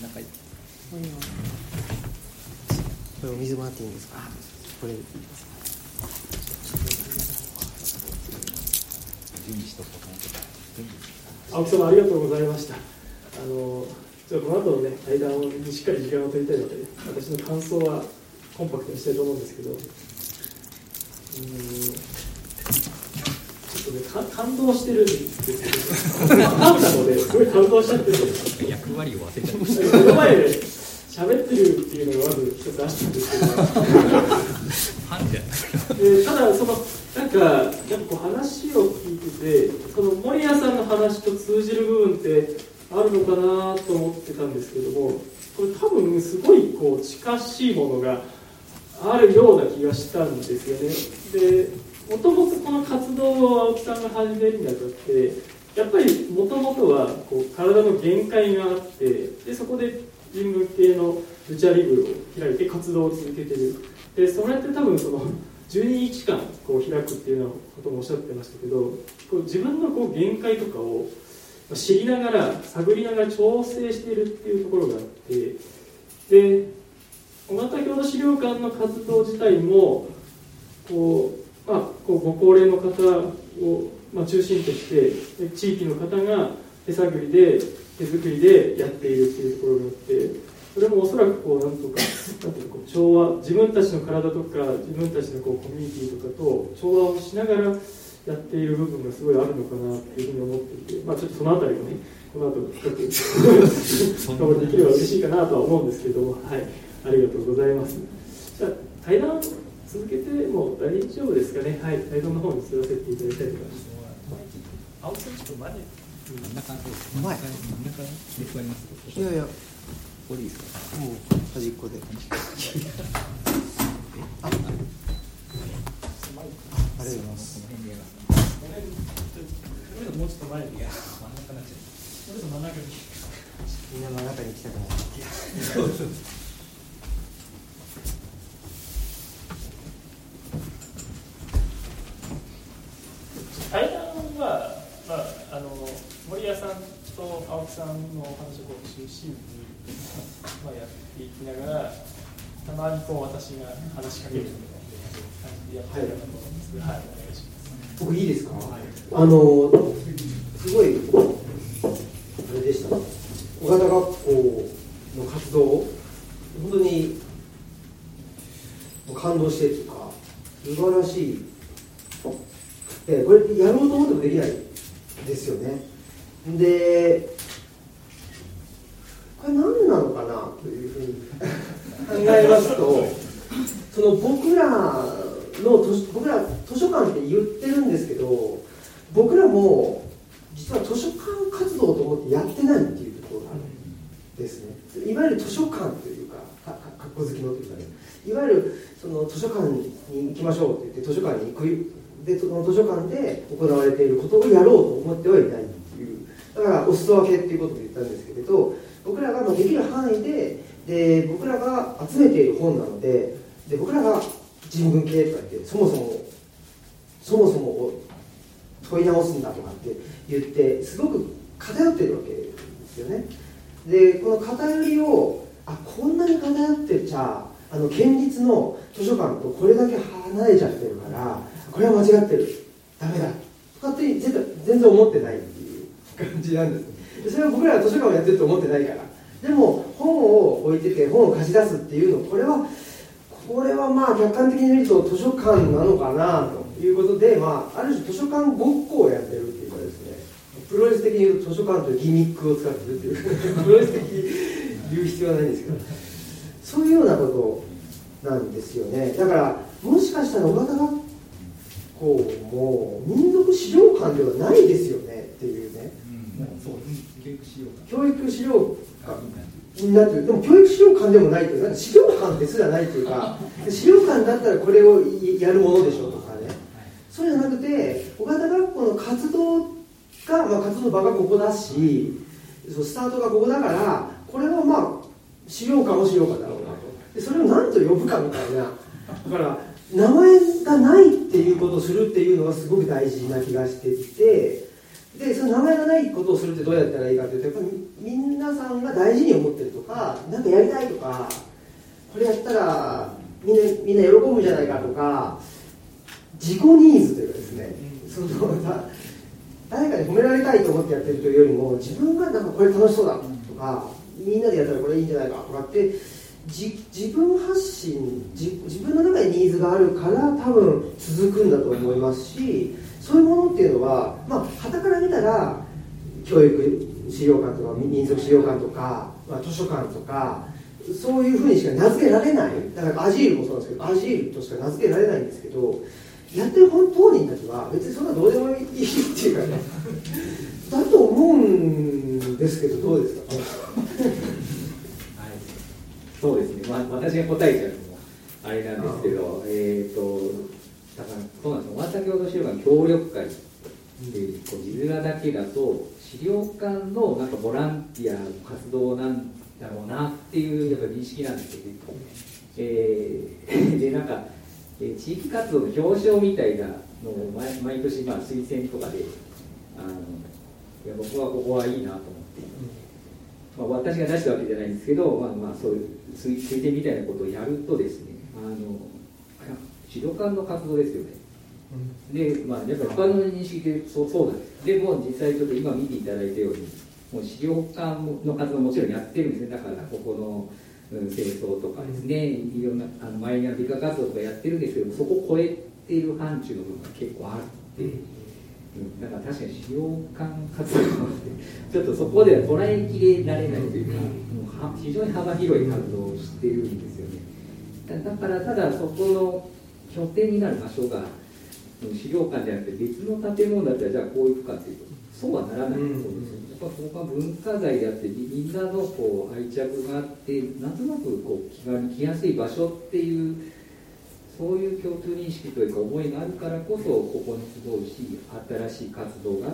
中に。これお水もらっていいんですか？これ。準備しとこうと思ってた準備青木様ありがとうございました。あのちょっとこの後のね対談にしっかり時間を取りたいので私の感想はコンパクトにしたいと思うんですけど。うーんとね感動してるんですけどハーフなのですごい感動しちゃってて役割を忘れちゃいました目の前で喋ってるっていうのがまず一つあったんですけどファンじゃないでただそのなんかやっぱこう話を聞いててその守屋さんの話と通じる部分ってあるのかなと思ってたんですけどもこれ多分すごいこう近しいものがあるような気がしたんですよね。でもともとこの活動を青木さんが始めるにあたってやっぱりもともとはこう体の限界があってでそこで人文系のルチャリブを開いて活動を続けてる。でそれって多分その12日間こう開くっていうようなこともおっしゃってましたけどこう自分のこう限界とかを知りながら探りながら調整しているっていうところがあってで小型郷土資料館の活動自体もこう、まあ、こうご高齢の方を、まあ、中心としてで地域の方が手探りで手作りでやっているっていうところがあってそれもおそらくこうなんとかなんていうのこう調和自分たちの体とか自分たちのこうコミュニティとかと調和をしながらやっている部分がすごいあるのかなっていうふうに思っていて、まあ、ちょっとそのあたりをねこの後深く深掘りできれば嬉しいかなとは思うんですけども、はい、ありがとうございます。じゃあ対談？続けても大丈夫ですかね。はい、対談の方に進ませていただきたいと思います。と前に真ん中真ん中で座りますいやいやここでいいですかもう端っこであありがとうございますこの辺でやりますもうちょっと前に。いや真ん中真ん中に。みんなの中に行きたくない対談は、まあ、あの森谷さんと青木さんのお話をこう中心に、まあ、やっていきながらたまにこう私が話しかけるみたいな感じでやっていければと思うんです。けど、はい、お願いします。僕いいですか、あのすごいあれでした小型学校の活動本当に感動してっていうか素晴らしいでこれやろうと思ってもできないですよねでこれ何なのかなというふうに考えますとその僕らの図書僕ら図書館って言ってるんですけど僕らも実は図書館活動と思ってやってないっていうところがあるんですねいわゆる図書館というかかかかっこ好きのというかねいわゆるその図書館に行きましょうって言って図書館に行くでその図書館で行われていることをやろうと思ってはいないっていうだからお裾分けっていうことを言ったんですけれど僕らがまあできる範囲でで僕らが集めている本なのでで僕らが人文系とか言ってそもそもそもそもを問い直すんだとかって言ってすごく偏ってるわけですよねでこの偏りをあこんなに偏ってちゃあの県立の図書館とこれだけ離れちゃってるからこれは間違ってるダメだとかって全然全然思ってないっていう感じなんですでそれは僕らは図書館をやってると思ってないからでも本を置いてて本を貸し出すっていうのこれはこれはまあ客観的に見ると図書館なのかなということで、まあ、ある種図書館ごっこをやってるっていうかですね。プロレス的に言うと図書館というギミックを使ってるっていう。プロレス的に言う必要はないんですけど。そういうようなことなんですよね。だからもしかしたら小型学校も民族資料館ではないですよねっていうね。うん。そう教育しようか教育資料館になってるでも教育資料館でもないというか資料館ですらないというか資料館だったらこれをやるものでしょうとかね。そうじゃなくて小型学校の活動が、まあ、活動場がここだしそうスタートがここだからこれはまあ資料館も資料館だろうなと。でそれを何と呼ぶかみたいな。だから名前がないっていうことをするっていうのがすごく大事な気がしててでその名前がないことをするってどうやったらいいかというとやっぱり皆さんが大事に思ってるとか何かやりたいとかこれやったらみんなみんな喜ぶんじゃないかとか自己ニーズというかですね、その誰かに褒められたいと思ってやってるというよりも自分がなんかこれ楽しそうだとかみんなでやったらこれいいんじゃないかとかって自自分発信自自分の中にニーズがあるから多分続くんだと思いますし。そういうものっていうのはまあ傍から見たら教育資料館とか民族資料館とか、まあ、図書館とかそういうふうにしか名付けられない。だからアジールもそうなんですけどアジールとしか名付けられないんですけどやってる本当人たちは別にそんなどうでもいいっていうかねだと思うんですけどどうですか？はい、そうですね、まあ、私が答えちゃうのもあれなんですけど、えっ、と、だからそうなんですよ、大阪郷土資料館協力会っていう、こう字面だけだと、資料館のなんかボランティアの活動なんだろうなっていうやっぱ認識なんですよね。えーで、なんか、えー地域活動の表彰みたいなのを毎毎年、まあ、推薦とかで、あのいや僕はここはいいなと思って。まあ、私が出したわけじゃないんですけど、まあ、まあそういう推薦みたいなことをやるとですねあの資料館の活動ですよね。で、まあ、やっぱ他の認識でそうそうなんですでも実際ちょっと今見ていただいたようにもう資料館の活動もちろんやってるんですね。だからここの、うん、清掃とかですね。いろんなあのマイナー美化活動とかやってるんですけどそこを超えている範疇の部分が結構あって。うん。だから確かに資料館活動ってちょっとそこでは捉えきれられないというか、もうは非常に幅広い活動をしてるんですよね。だだからただそこの拠点になる場所がうん。資料館じゃなくて別の建物だったらじゃあこういうかっていうとそうはならない。と思うんです。よ、やっぱここは文化財であってみみんなのこう愛着があってなんとなくこう気軽に来やすい場所っていうそういう共通認識というか思いがあるからこそここに集うし新しい活動が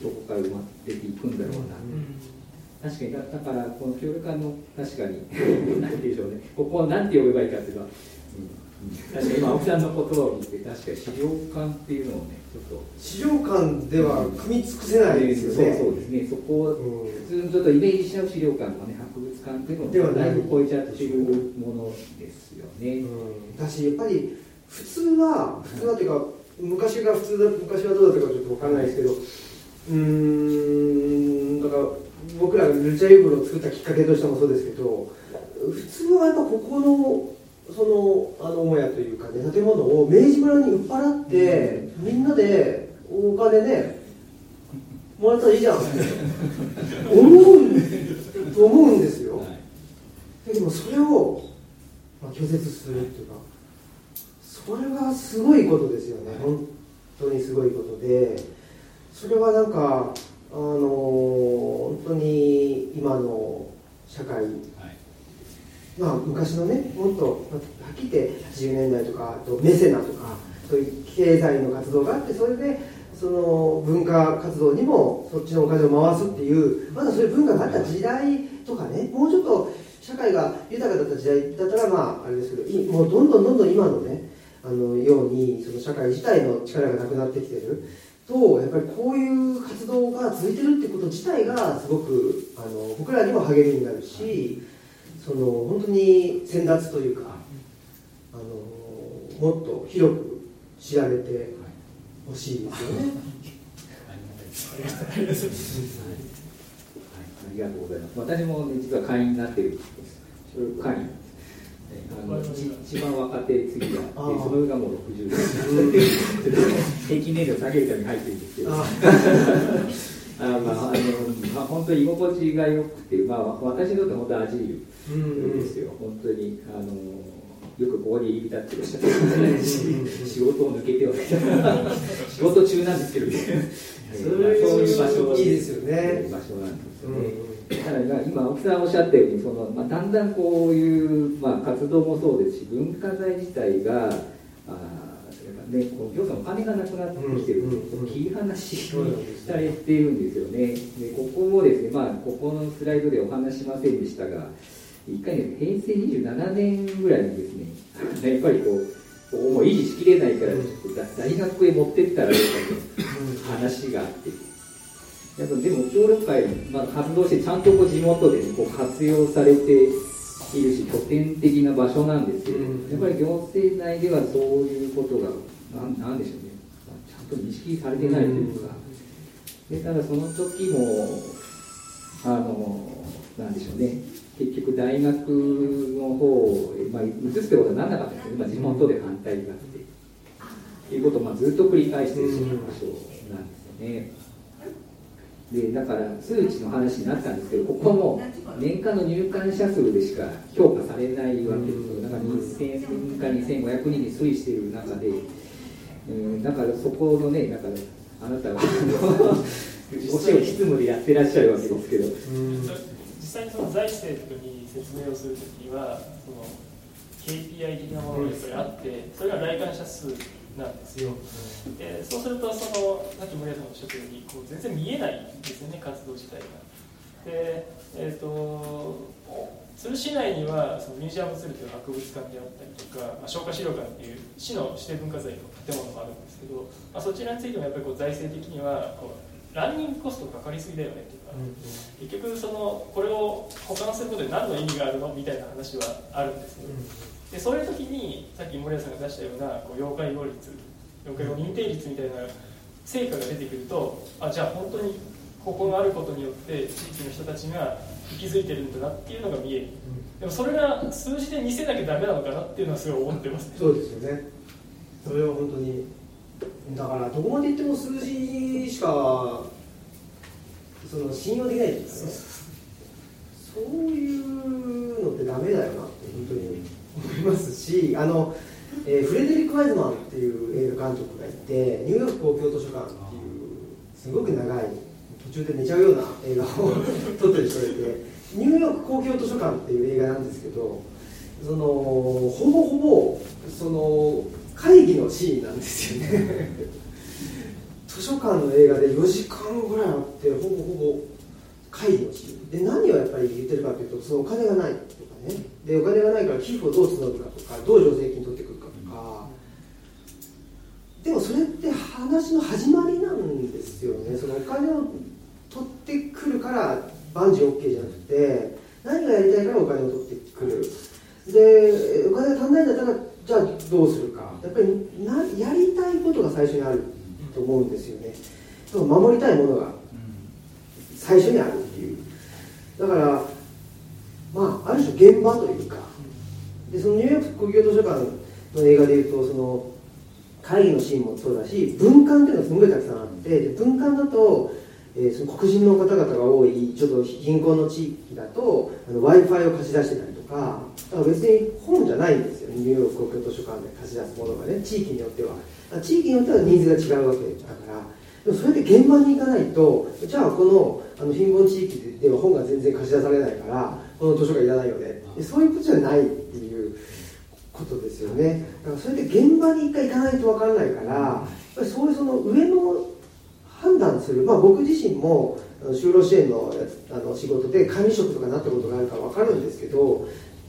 そこから生まれていくんだろうな、確かにだだからこの協力館の確かに何でしょうねここを何て呼べばいいかっていうのは、うんうん確かに今青木さんの言葉を聞いて確かに資料館っていうのをねちょっと。資料館では組み尽くせないですよね。そうそうですね。そこをうん。普通にちょっとイメージしちゃう資料館とかね博物館っていうのではない。だいぶ超えちゃってるものですよね、うん。だしやっぱり普通は普通はっていうか昔が普通だ昔はどうだったかちょっと分からないですけどうーんだから僕らがルチャユーブロを作ったきっかけとしてもそうですけど普通はやっぱここのそのあの母屋というかね建物を明治村に売っ払ってみんなでお金ねもらったらいいじゃん。思うと思うんですよ、はいでもそれを、まあ、拒絶するっていうかそれがすごいことですよね。本当にすごいことで。それはなんかあの本当に今の社会はいまあ昔のねもっとはっきり言って80年代とかあとメセナとかそういう経済の活動があってそれでその文化活動にもそっちのお金を回すっていうまだそういう文化があった時代とかねもうちょっと社会が豊かだった時代だったらまああれですけどもうどんどんどんどん今のねあのようにその社会自体の力がなくなってきてる。とやっぱりこういう活動が続いてるってこと自体がすごくあの僕らにも励みになるしその本当に先達というかあのもっと広く知られてほしいですよね。ありがとうございます。私も、ね、実は会員になってるんです。会員あの一一番若手次がその上がもう60です。平均年齢を下げるために入ってるんですけど。ああまあ、あの、まあ、本当に居心地が良くて、まあ、私にとって本当アジーうんルですよ。本当に、あの。よくここに入り浸ってる人仕事を抜けては仕事中なんですけどね。そういう場所いいですよね。場所なんですようね、ん。ただ今青木さんおっしゃったようにその、まあ、だんだんこういう、まあ、活動もそうですし文化財自体があーそれからね、こう行政のお金がなくなってきてる、切り離しそうなんですされているんですよね。でここもですね、まあ、ここのスライドでお話ししませんでしたが一回ね平成27年ぐらいにですね やっぱりこうもう維持しきれないからちょっと大大学へ持ってったらどうかと話があって。やっぱでも協力会、まあ、活動してちゃんとこう地元で、ね、こう活用されているし拠点的な場所なんですけど、うんやっぱり行政内ではそういうことがなんでしょうね。ちゃんと認識されてないというか、でただその時もあのなんでしょうね。結局大学の方へ、まあ、移すってことはなんなかったんですけど、まあ、地元で反対があって、っていうことをまあずっと繰り返している場所なんですよね。でだから数値の話になったんですけどここも年間の入館者数でしか評価されないわけですよ。だから2000人か2500人に推移している中で、うん、だからそこのねだからあなたは お仕を執務でやってらっしゃるわけですけど。実際にその財政とかに説明をするときにはその KPI 的なものがやっぱりあってそれが来館者数なんですよ。でそうするとそのさっき森谷さんがおっしゃったようにこう全然見えないんですよね活動自体が。でえっ、と鶴市内にはそのミュージアムツルという博物館であったりとか、まあ、消化資料館っていう市の指定文化財の建物があるんですけど、まあ、そちらについてもやっぱりこう財政的にはこうランニングコストがかかりすぎだよねっていうか、結局そのこれを保管することで何の意味があるのみたいな話はあるんですよ、でそういう時にさっき森谷さんが出したようなこう妖怪語率妖怪語認定率みたいな成果が出てくるとあじゃあ本当にここがあることによって地域の人たちが息づいてるんだなっていうのが見える。でもそれが数字で見せなきゃダメなのかなっていうのはすごい思ってます。ねそうですよね。それは本当にだからどこまでいっても数字しかその信用できないっていうかね。そういうのってダメだよなって本当に思いますしあの、えーフレデリック・ワイズマンっていう映画監督がいてニューヨーク公共図書館っていうすごく長い途中で寝ちゃうような映画を 撮ってる人がいてニューヨーク公共図書館っていう映画なんですけどそのほぼほぼその会議のシーンなんですよね。図書館の映画で4時間ぐらいあってほぼほぼ会議のシーン。で何をやっぱり言ってるかというとそのお金がないとかね。でお金がないから寄付をどう募るかとかどう助成金取ってくるかとか。でもそれって話の始まりなんですよね。そのお金をってくるから万事 OK じゃなくて何がやりたいからお金を取ってくる。でお金が足んないんだったらじゃあどうするか。やっぱりなやりたいことが最初にあると思うんですよね。守りたいものが最初にあるっていう。だからまあある種現場というか。でそのニューヨーク国境図書館の映画でいうとその会議のシーンもそうだし文館っていうのがすごいたくさんあってで文館だと、えーその黒人の方々が多いちょっと貧困の地域だと w i f i を貸し出してたりとかだか別に本じゃないんですよね。ニューヨーク公共図書館で貸し出すものがね。地域によっては。地域によってはニーズが違うわけだから。でもそれで現場に行かないとじゃあこのあの貧困地域では本が全然貸し出されないからこの図書館いらないよね。でそういうことじゃないっていうことですよね。だからそれで現場に一回行かないと分からないからやっぱりそういうその上の判断する、まあ、僕自身も就労支援のあの仕事で管理職とかなったことがあるから分かるんですけど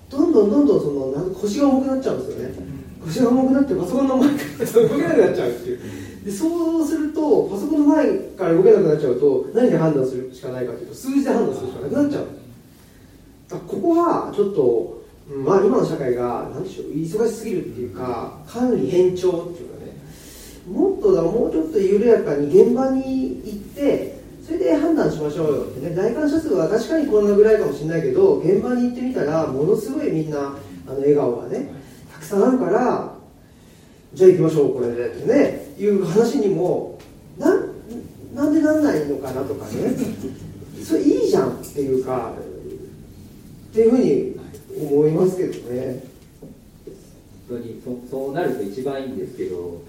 どんどんどんどんその腰が重くなっちゃうんですよね。腰が重くなってパソコンの前から動けなくなっちゃうっていう。でそうするとパソコンの前から動けなくなっちゃうと何で判断するしかないかというと数字で判断するしかなくなっちゃう。ここはちょっと、うんまあ、今の社会が何でしょう忙しすぎるっていうか管理偏重っていうもっとだもうちょっと緩やかに現場に行ってそれで判断しましょうよってね。来館者数は確かにこんなぐらいかもしれないけど現場に行ってみたらものすごいみんなあの笑顔がねたくさんあるからじゃあ行きましょうこれでってねいう話にもなんなんでなんないのかなとかね。それいいじゃんっていうかっていうふうに思いますけどね。本当にそそうなると一番いいんですけど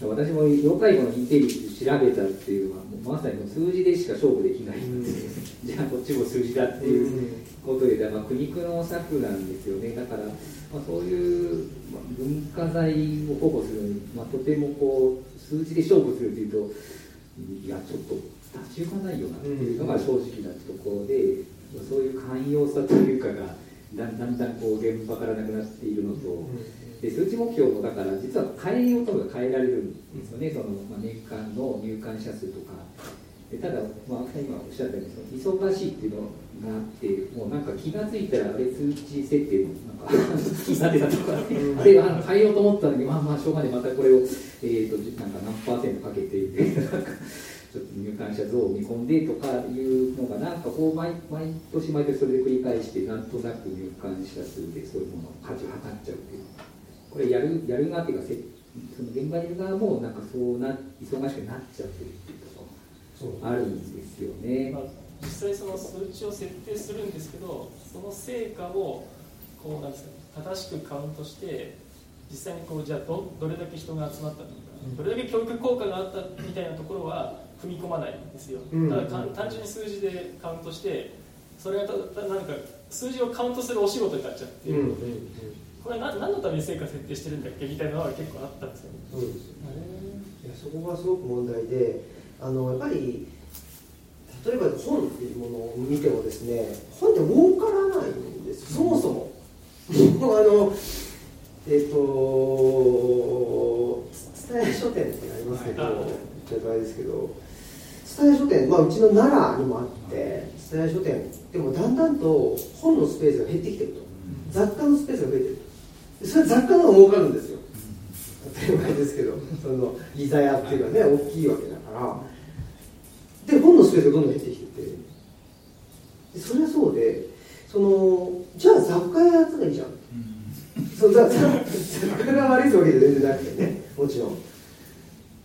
私も要介護の認定率調べたっていうのはもうまさに数字でしか勝負できないので、じゃあこっちも数字だっていうことで、まあ、苦肉の策なんですよね。だから、まあ、そういうまあ文化財を保護するのに、まあ、とてもこう数字で勝負するというといやちょっと立ち行かないよなっていうのが正直なところで、まあそういう寛容さというかがだんだんだんこう現場からなくなっているのと。で数値目標もだから実は変えようとが変えられるんですよね、そのまあ、年間の入館者数とか、でただ、まあ、今おっしゃったようにその忙しいっていうのがあってもうなんか気が付いたらあれ数値設定のなんか 好きになってたとか、あれあの変えようと思ったのにまあまあしょうがないまたこれを、えーと、なんか何パーセントかけてなんかちょっと入館者増を見込んでとかいうのがなんかこう毎毎年毎年それで繰り返してなんとなく入館者数でそういうものを価値を測っちゃうっていうこれやるやる側っていうかその現場にいる側もなんかそうな忙しくなっちゃってるっていうあるんですよね、まあ、実際その数値を設定するんですけどその成果をこうなんですか正しくカウントして実際にこうじゃあどどれだけ人が集まったのか、どれだけ教育効果があったみたいなところは踏み込まないんですよ、ただ単純に数字でカウントしてそれがただ何か数字をカウントするお仕事になっちゃって、うん。うん。うん、これは何のために成果設定してるんだっけみたいなのは結構あったんですよね。そうですよねいやそこがすごく問題であのやっぱり例えば本っていうものを見てもですね本って儲からないんですそもそも。あのえっ、ー、と蔦屋書店ってありますけど、言っちゃですけど蔦屋書店、まあ、うちの奈良にもあって蔦屋書店でもだんだんと本のスペースが減ってきてると。雑貨のスペースが増えてるそれは雑貨の方が儲かるんですよ。当たり前ですけどそのギザ屋っていうのはね大きいわけだから。で本のスペースがどんどん減ってきてて。それはそうでそのじゃあ雑貨屋やったらいいじゃん、うん、そ雑貨が悪いわけじゃ全然なくてね。もちろん。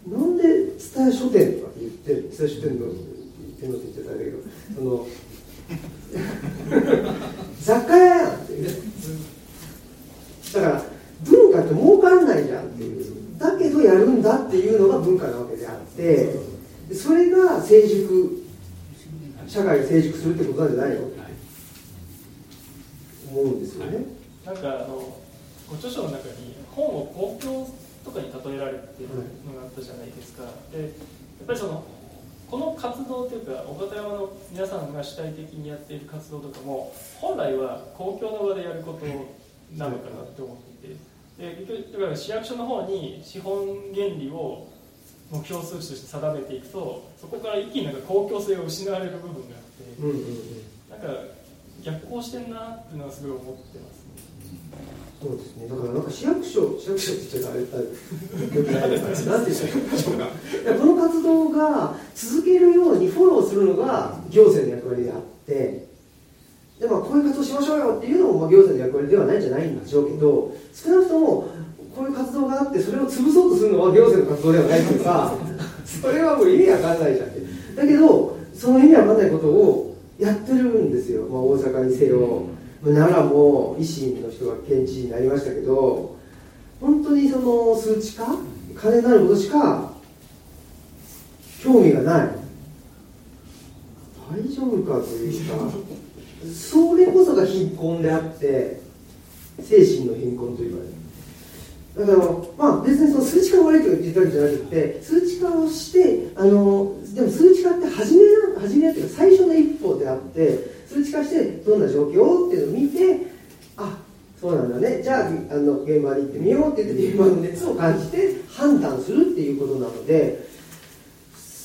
なんで蔦屋書店とかって言って蔦屋書店の言ってんのって言っちゃったんだけど。その 雑貨屋やんってねだから文化って儲かんないじゃんっていうだけどやるんだっていうのが文化なわけであってそれが成熟社会が成熟するってことなんじゃないの？思うんですよね。なんかあのご著書の中に本を公共とかに例えられてるのがあったじゃないですか、でやっぱりそのこの活動というか岡田山の皆さんが主体的にやっている活動とかも本来は公共の場でやることなのかなって思っていてで結局市役所の方に資本原理を目標数値として定めていくとそこから一気になんか公共性を失われる部分があって、うんうんうん、なんか逆行してんなっていうのはすごい思ってますね。そうですね。だからなんか市役所、市役所って言っちゃあれ、なんて言うか。この活動が続けるようにフォローするのが行政の役割であって、でまあこういう活動しましょうよっていうのもまあ行政の役割ではないんじゃないんでしょうけど、少なくともこういう活動があってそれを潰そうとするのは行政の活動ではないというか、それはもう意味わかんないじゃんって。だけどその意味わかんないことをやってるんですよ、まあ、大阪にせよ、奈良も維新の人が県知事になりましたけど本当にその数値化金になることしか興味がない。大丈夫かというかそれこそが貧困であって精神の貧困と言われる。だから、まあ、別にその数値化が悪いとか言ってたわけじゃなくて数値化をしてあのでも数値化って初めな初めっていうか最初の一歩であって数値化してどんな状況っていうのを見てあそうなんだね。じゃああの現場に行ってみようって言って現場の熱を感じて判断するっていうことなので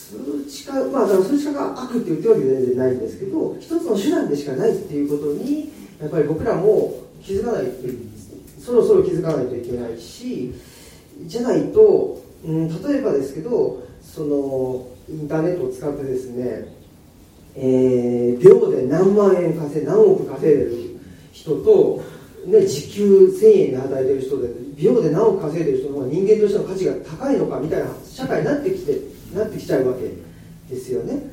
数値化まあ数値化が悪って言ってるわけじゃ全然ないんですけど一つの手段でしかないっていうことにやっぱり僕らも気づかないそろそろ気づかないといけないしじゃないと、うん、例えばですけどそのインターネットを使ってですね、えー、秒で何万円稼い何億稼いでる人と、ね、時給1000円で働いてる人で秒で何億稼いでる人の方が人間としての価値が高いのかみたいな社会になってきてなってきちゃうわけですよね。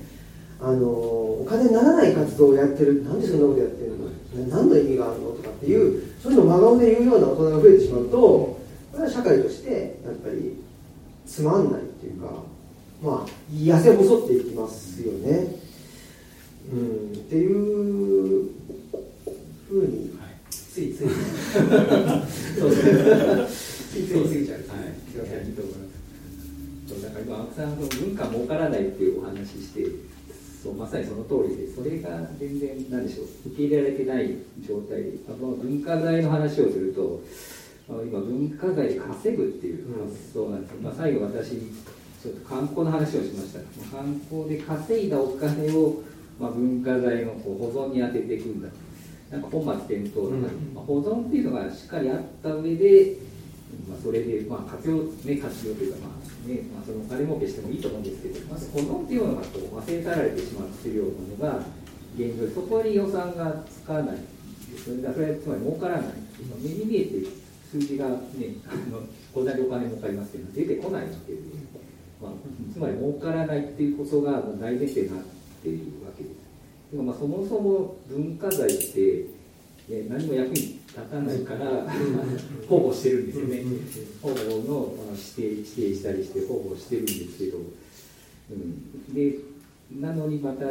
あのお金にならない活動をやってる。なんでそんなことやってるの？何の意味があるの？とかっていうそういうのを真顔で言うような大人が増えてしまうとこれは社会としてやっぱりつまんないっていうかまあ痩せ細っていきますよね。うん、っていうふうに、ついつい。そうですね。ついつい過ぎちゃう。はい、すいません。いいと思います。だから今青木さんの文化儲からないっていうお話してそうまさにその通りでそれが全然何でしょう。受け入れられてない状態あの文化財の話をすると今文化財で稼ぐっていう発想なんです。よ、うん、まあ、最後私ちょっと観光の話をしました。観光で稼いだお金を、まあ、文化財のこう保存に当てていくんだなんか本末転倒とか、まあ、保存っていうのがしっかりあった上で、まあ、それで、まあ、活用、ね、活用というか、まあねまあ、そのお金儲けしてもいいと思うんですけど、まず保存っていうのがこう忘れ去られてしまっているようなのが現状そこに予算がつかないそれそれつまり儲からない目に見えて数字がね あのこんなにお金儲かりますけど出てこないわけで、まあ、つまり儲からないっていうことが大前提になっているわけです。でもまあそもそも文化財ってえ何も役に立たないから保護してるんですよね。保護のまあ指定指定したりして保護してるんですけど、うん、でなのにまた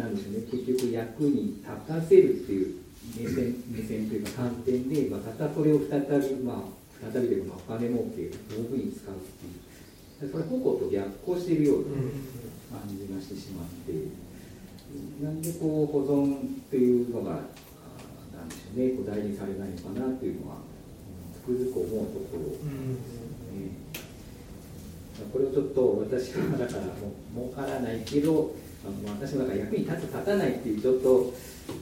なんでしょうね。結局役に立たせるっていう目線目線というか観点で、まあ、ただそれを再び、まあ、再びでもまあお金儲け道具に使うっていう。それ保護と逆行しているような感じがしてしまって、なんでこう保存っていうのがねこう大事にされないのかなっていうのはつくづく思うところですね。これをちょっと私はだからもう儲からないけどあの私もだから役に立つ立たないっていうちょっとう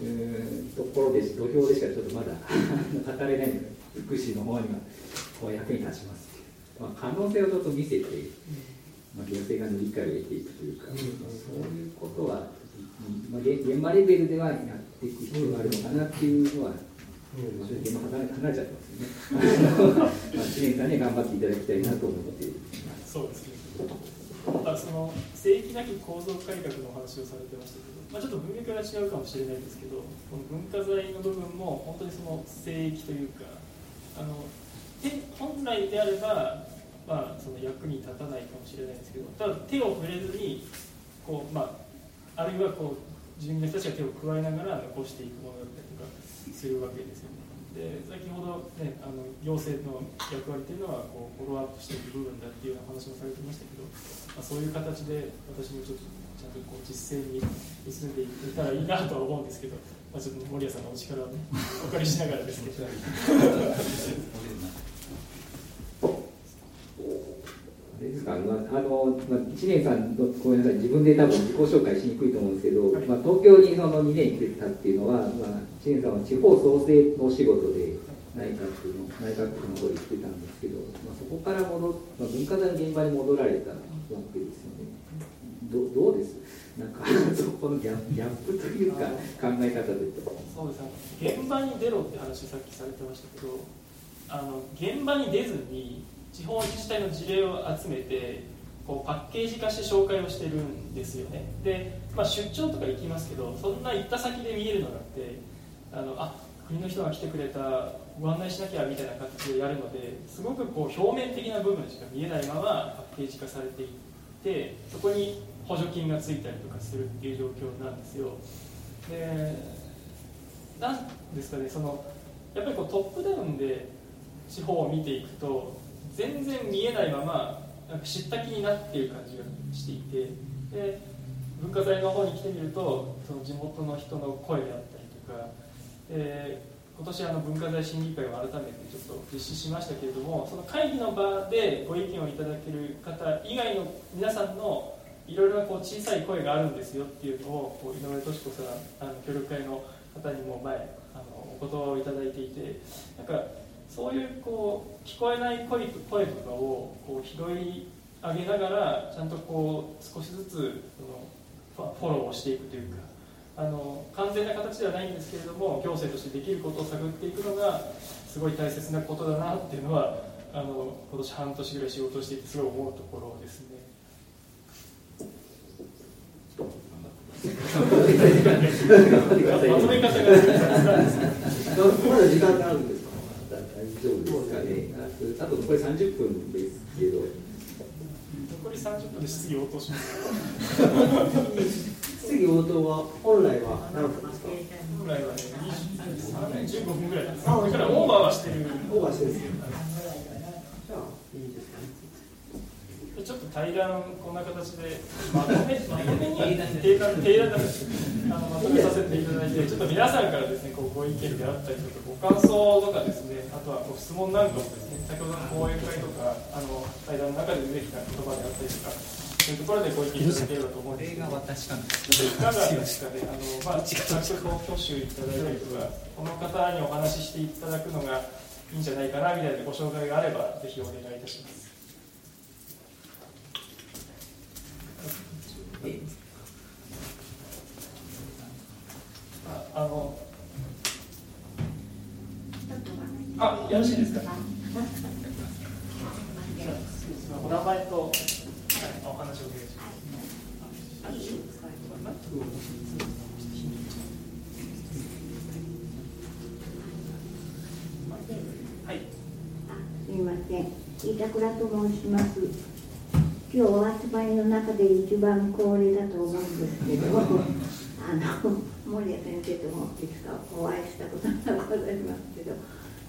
ーんところで土俵でしかちょっとまだ 語れないので福祉の方にはこう役に立ちます、まあ、可能性をちょっと見せて、まあ、行政側の理解を得ていくというか、そういうことは、うんまあ、現現場レベルではやっていく必要があるのかなっていうのは、まあ、現場離れちゃってますよね。まあ、知念さんには頑張っていただきたいなと思って。そうですね。あその正規なき構造改革のお話をされてましたけど、まあ、ちょっと文脈が違うかもしれないんですけど、この文化財の部分も本当にその聖域というか、あの手本来であれば、まあ、その役に立たないかもしれないんですけど、ただ手を触れずに、こうまあ、あるいはこう住民の人たちが手を加えながら残していくものだったりとかするわけですよね。で先ほど、ね、あの行政の役割というのはこうフォローアップしていく部分だっていうような話もされてましたけど、まあ、そういう形で私もちょっとちゃんとこう実践に結んでいけたらいいなとは思うんですけど、まあ、ちょっと守屋さんのお力をねお借りしながらですけど。あれですか、まああのまあ、知念さんのごめんなさい、自分で多分自己紹介しにくいと思うんですけど、はい。まあ、東京にその2年来てたっていうのは、まあ、知念さんは地方創生のお仕事で内閣の内閣府の方に来てたんですけど、まあ、そこから戻っ、まあ、文化財の現場に戻られたわけですよね。どどうです？なんか そこのギャギャップというか考え方でそうです。現場に出ろって話さっきされてましたけどあの現場に出ずに地方自治体の事例を集めてこうパッケージ化して紹介をしてるんですよね。で、まあ、出張とか行きますけどそんな行った先で見えるのだってあのあ国の人が来てくれたご案内しなきゃみたいな形でやるのですごくこう表面的な部分しか見えないままパッケージ化されていってそこに補助金がついたりとかするっていう状況なんですよ。でなんですかねそのやっぱりこうトップダウンで地方を見ていくと全然見えないままなんか知った気になっている感じがしていてで文化財の方に来てみるとその地元の人の声であったりとかで今年あの文化財審議会を改めてちょっと実施しましたけれどもその会議の場でご意見をいただける方以外の皆さんのいろいろこう小さい声があるんですよっていうのをこう井上敏子さんあの協力会の方にも前あのお言葉をいただいていてなんかそういうこう聞こえない声と声とかをこう拾い上げながらちゃんとこう少しずつそのフォローをしていくというかあの完全な形ではないんですけれども行政としてできることを探っていくのがすごい大切なことだなっていうのはあの今年半年ぐらい仕事をしていてすごい思うところですね。まとめ方がまだ時間があるんですか大丈夫ですかねあとこれ30分ですけど残り30分で質疑応答します。質疑応答は本来は何分ですか本来はね、20 15分ぐらいです。だからオーバーはしてる。オーバーしてるじゃあいいですかねちょっと対談こんな形でまとめまとめに定談定談あのまとめさせていただいて、ちょっと皆さんからですね、こうご意見であったりとか、ご感想とかですね、あとはご質問なんかもですね、先ほどの講演会とか、あの対談の中で出てきた言葉であったりとか、そういうところでご意見いただければと思うんですけど、私なんですいかがです。かね、あのまあ、早速挙手いただいたりとか、この方にお話ししていただくのがいいんじゃないかなみたいなご紹介があれば、ぜひお願いいたします。ああのあ、よろしいですか？お名前と、はい、お話をお願いします。すみません、板倉と申します。今日お集まりの中で一番高齢だと思うんですけど、あの森谷先生ともいつかお会いしたことがございますけど、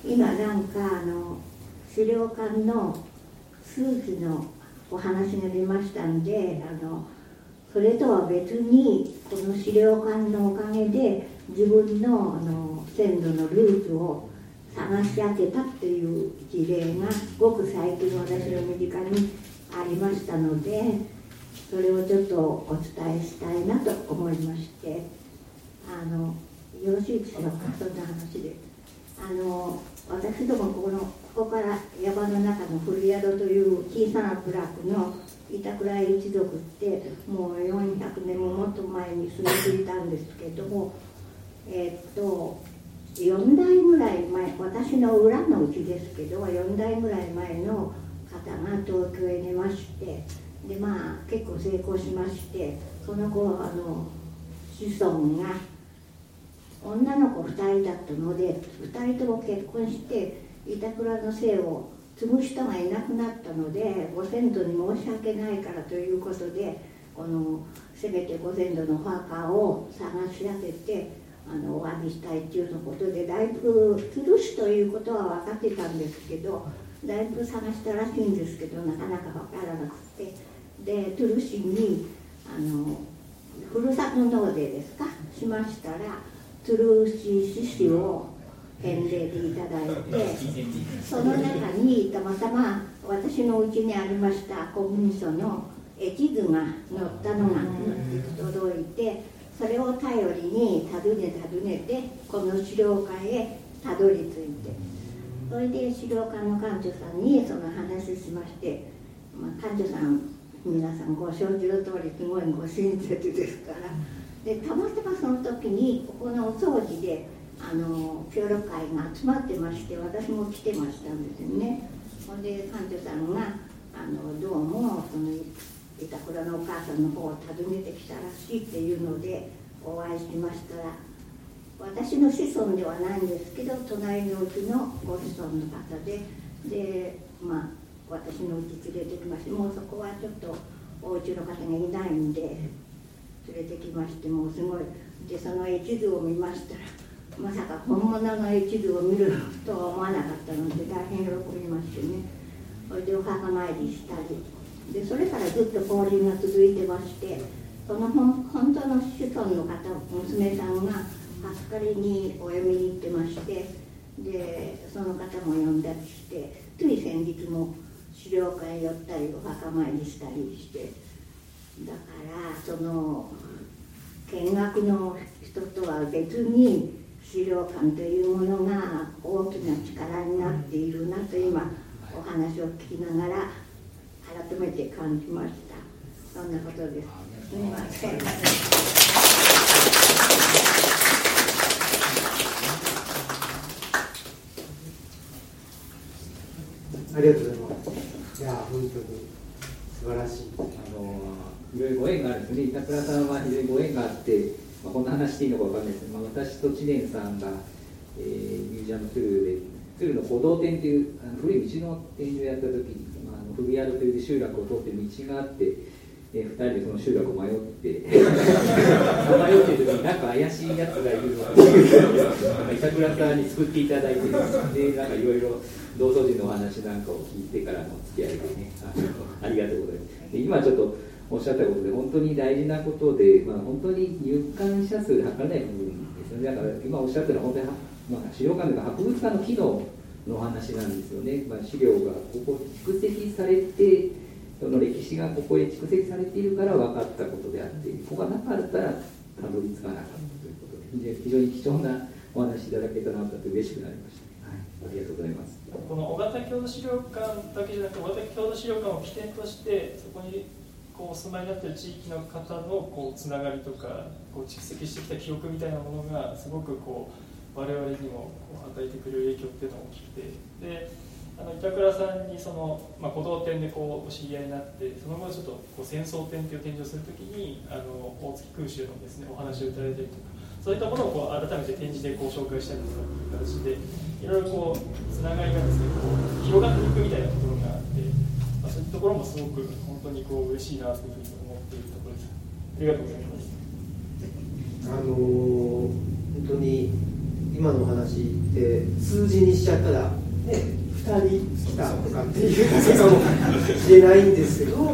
今なんかあの資料館の数字のお話が出ましたんで、あのそれとは別にこの資料館のおかげで自分のあの先祖のルーツを探し当てたっていう事例がごく最近私の身近にありましたのでそれをちょっとお伝えしたいなと思いましてあのよろしいですか？そんな話で。あの私どもここのここから山の中の古宿という小さな部落の板倉一族ってもう400年ももっと前に住んでいたんですけどもえーっと4代ぐらい前私の裏のうちですけど4代ぐらい前の方が東京へ出ましてでまあ結構成功しましてその後あの子孫が女の子2人だったので2人とも結婚して板倉の姓を継ぐ人がいなくなったのでご先祖に申し訳ないからということでこのせめてご先祖のお墓を探し当ててあのお詫びしたいっていうのことでだいぶ鶴市ということは分かってたんですけどだいぶ探したらしいんですけどなかなか分からなくてで鶴市にあのふるさと納税ですかしましたら鶴市獅子を返礼でいただいてその中にたまたま私のうちにありました小文書の絵地図が載ったのが届いてそれを頼りに訪ね訪ねてこの資料館へたどり着いてそれで資料館の館長さんにその話しまして、まあ、館長さん皆さんご承知の通りすごいご親切ですからでたまたまその時にここのお掃除であの協力会が集まってまして私も来てましたんですよね。ほんで館長さんがあのどうもその板倉のお母さんの方を訪ねてきたらしいっていうのでお会いしましたら私の子孫ではないんですけど隣のうちのご子孫の方ででまあ私のうち連れてきましてもうそこはちょっとお家の方がいないんで連れてきましてもうすごい。でその絵地図を見ましたらまさか本物の絵地図を見るとは思わなかったので大変喜びましてね。それでお墓参りしたりでそれからずっと交流が続いてましてその本本当の子孫の方娘さんが初狩りにお嫁に行ってましてでその方も呼んだりしてつい先日も資料館へ寄ったりお墓参りしたりしてだからその見学の人とは別に資料館というものが大きな力になっているなと今お話を聞きながら改めて感じました。そんなことです。すみません。ありがとうございます。いや本当に素晴らしい。あのいろいろご縁があるんですね。板倉さんは非常にご縁があって、まあ、こんな話していいのかわかんないですけど、まあ、私と知念さんが、えーミュージアム鶴で鶴の歩道展というあの古い道の展示をやった時に、まあ、あの古宿という集落を通って道があって、えー、2人でその集落を迷って 迷ってる時になんか怪しいやつがいるのな板倉さんに救っていただいてでなんかいろいろ同窓人のお話なんかを聞いてからの付き合いでねあありがとうございます。で今ちょっとおっしゃったことで本当に大事なことで、まあ、本当に入館者数で測らない部分ですよね。だから今おっしゃったのは本当に、まあ、資料館とか博物館の機能の話なんですよね、まあ、資料がここ蓄積されてその歴史がここへ蓄積されているから分かったことであってここがなかったらたどり着かなかったということで非常に貴重なお話いただけたなと嬉しくなりました、はい、ありがとうございます。この小型郷土資料館だけじゃなくて小型郷土資料館を起点としてそこにこうお住まいになってる地域の方のこうつながりとかこう蓄積してきた記憶みたいなものがすごくこう我々にもこう与えてくれる影響っていうのが大きくてであの板倉さんにその、まあ、古道展でこうお知り合いになってその後ちょっとこう戦争展っていう展示をするときにあの大月空襲のですねお話をいただいたりとかそういったものをこう改めて展示でこう紹介したりとかっていう形でいろいろこうつながりがですねこう広がっていくみたいなところがあって、まあ、そういうところもすごく当にこう嬉しいなというふうに思っているところです。ありがとうございます。あのー、本当に今のお話って数字にしちゃったらね2人来たとかっていうかもしれないんですけど、あの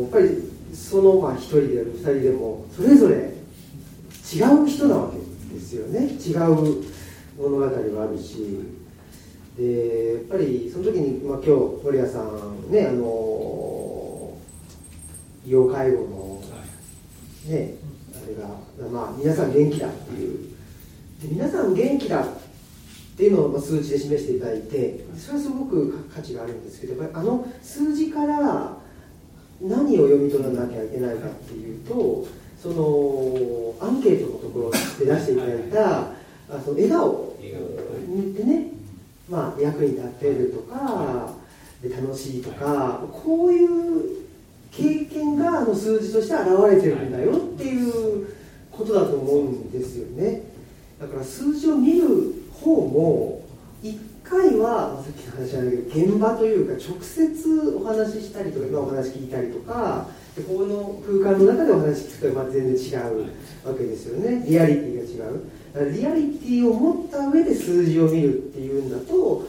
ー、やっぱりその1人である2人でもそれぞれ違う人なわけですよね。違う物語があるし。でやっぱりその時に、まあ、今日森谷さんねあの医療介護のねあれがまあ皆さん元気だっていう。で皆さん元気だっていうのを数値で示していただいてそれはすごく価値があるんですけどあの数字から何を読み取らなきゃいけないかっていうとそのアンケートのところで出していただいたあその笑顔。でね、まあ、役に立てるとかで楽しいとかこういう経験があの数字として現れてるんだよっていうことだと思うんですよね。だから数字を見る方も1回はさっきの話じゃないけど現場というか直接お話ししたりとか今お話聞いたりとかでこの空間の中でお話聞くとま全然違うわけですよね。リアリティが違うリアリティを持った上で数字を見るっていうんだと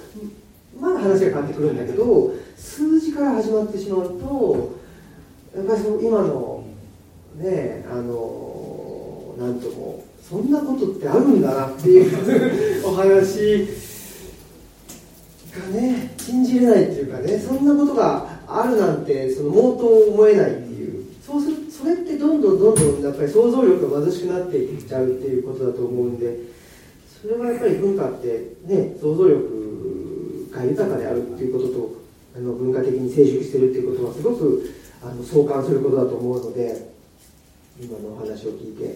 まだ話が変わってくるんだけど数字から始まってしまうとやっぱりその今のねあのなんともそんなことってあるんだなっていう お話がね信じれないっていうかねそんなことがあるなんてその毛頭思えないっていう。そうするそれってどんどんどんどんやっぱり想像力が貧しくなっていっちゃうっていうことだと思うんでそれはやっぱり文化ってね想像力が豊かであるっていうこととあの文化的に成熟してるっていうことはすごくあの相関することだと思うので今のお話を聞いて、はい、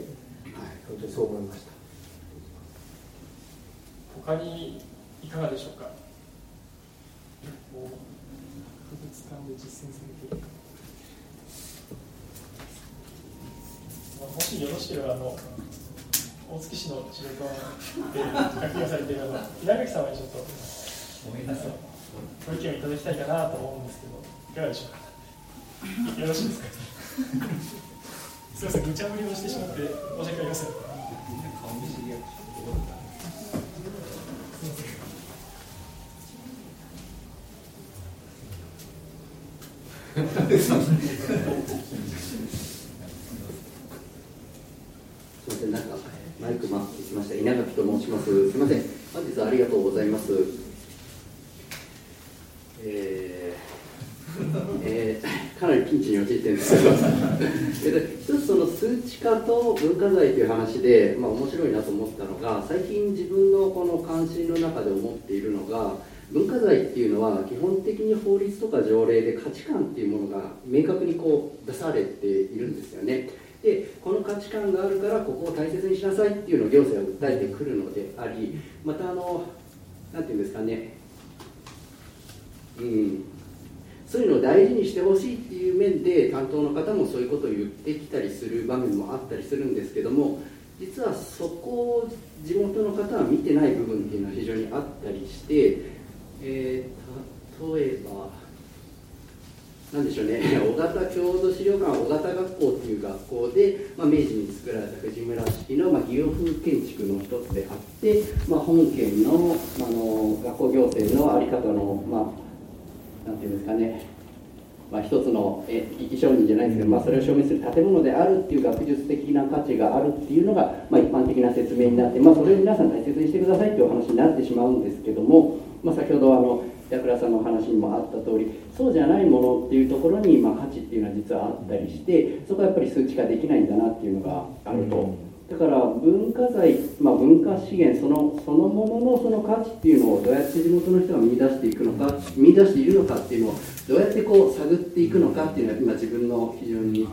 本当にそう思いました。他にいかがでしょうか博物館で実践されているもしよろしければあの大月市の資料館で活用されているあの稲垣さんにちょっとご意見をい。ただきたい。かなと思うんですけどい。かがでしょうかよろしい。ですかすみません、無茶ぶりをしてしまって申し訳ありません。すみません、なんかマイク回ってきました。稲垣と申します。すみません、本日はありがとうございます。えー、えー、かなりピンチに陥ってるんですけど、一つその数値化と文化財という話で、まあ面白いなと思ったのが、最近自分のこの関心の中で思っているのが。文化財っていうのは基本的に法律とか条例で価値観っていうものが明確にこう出されているんですよねでこの価値観があるからここを大切にしなさいっていうのを行政は訴えてくるのでありまたあの何て言うんですかねうんそういうのを大事にしてほしいっていう面で担当の方もそういうことを言ってきたりする場面もあったりするんですけども実はそこを地元の方は見てない部分っていうのは非常にあったりしてえー、例えば、なんでしょうね、小型郷土資料館小型学校っていう学校で、まあ、明治に作られた藤村式の、まあ、義洋風建築の一つであって、まあ、本県の,、あ、の学校行政の在り方の、まあ、なんていうんですかね、まあ、一つのえ生き証人じゃないですけど、まあ、それを証明する建物であるっていう学術的な価値があるっていうのが、まあ、一般的な説明になって、まあ、それを皆さん大切にしてくださいっていうお話になってしまうんですけども、まあ、先ほどあの板倉さんのお話にもあった通りそうじゃないものっていうところに、まあ、価値っていうのは実はあったりしてそこはやっぱり数値化できないんだなっていうのがあると。だから文化財、まあ、文化資源そのそのもののその価値っていうのをどうやって地元の人が見出していくのか見出しているのかっていうのをどうやってこう探っていくのかっていうのは今自分の非常に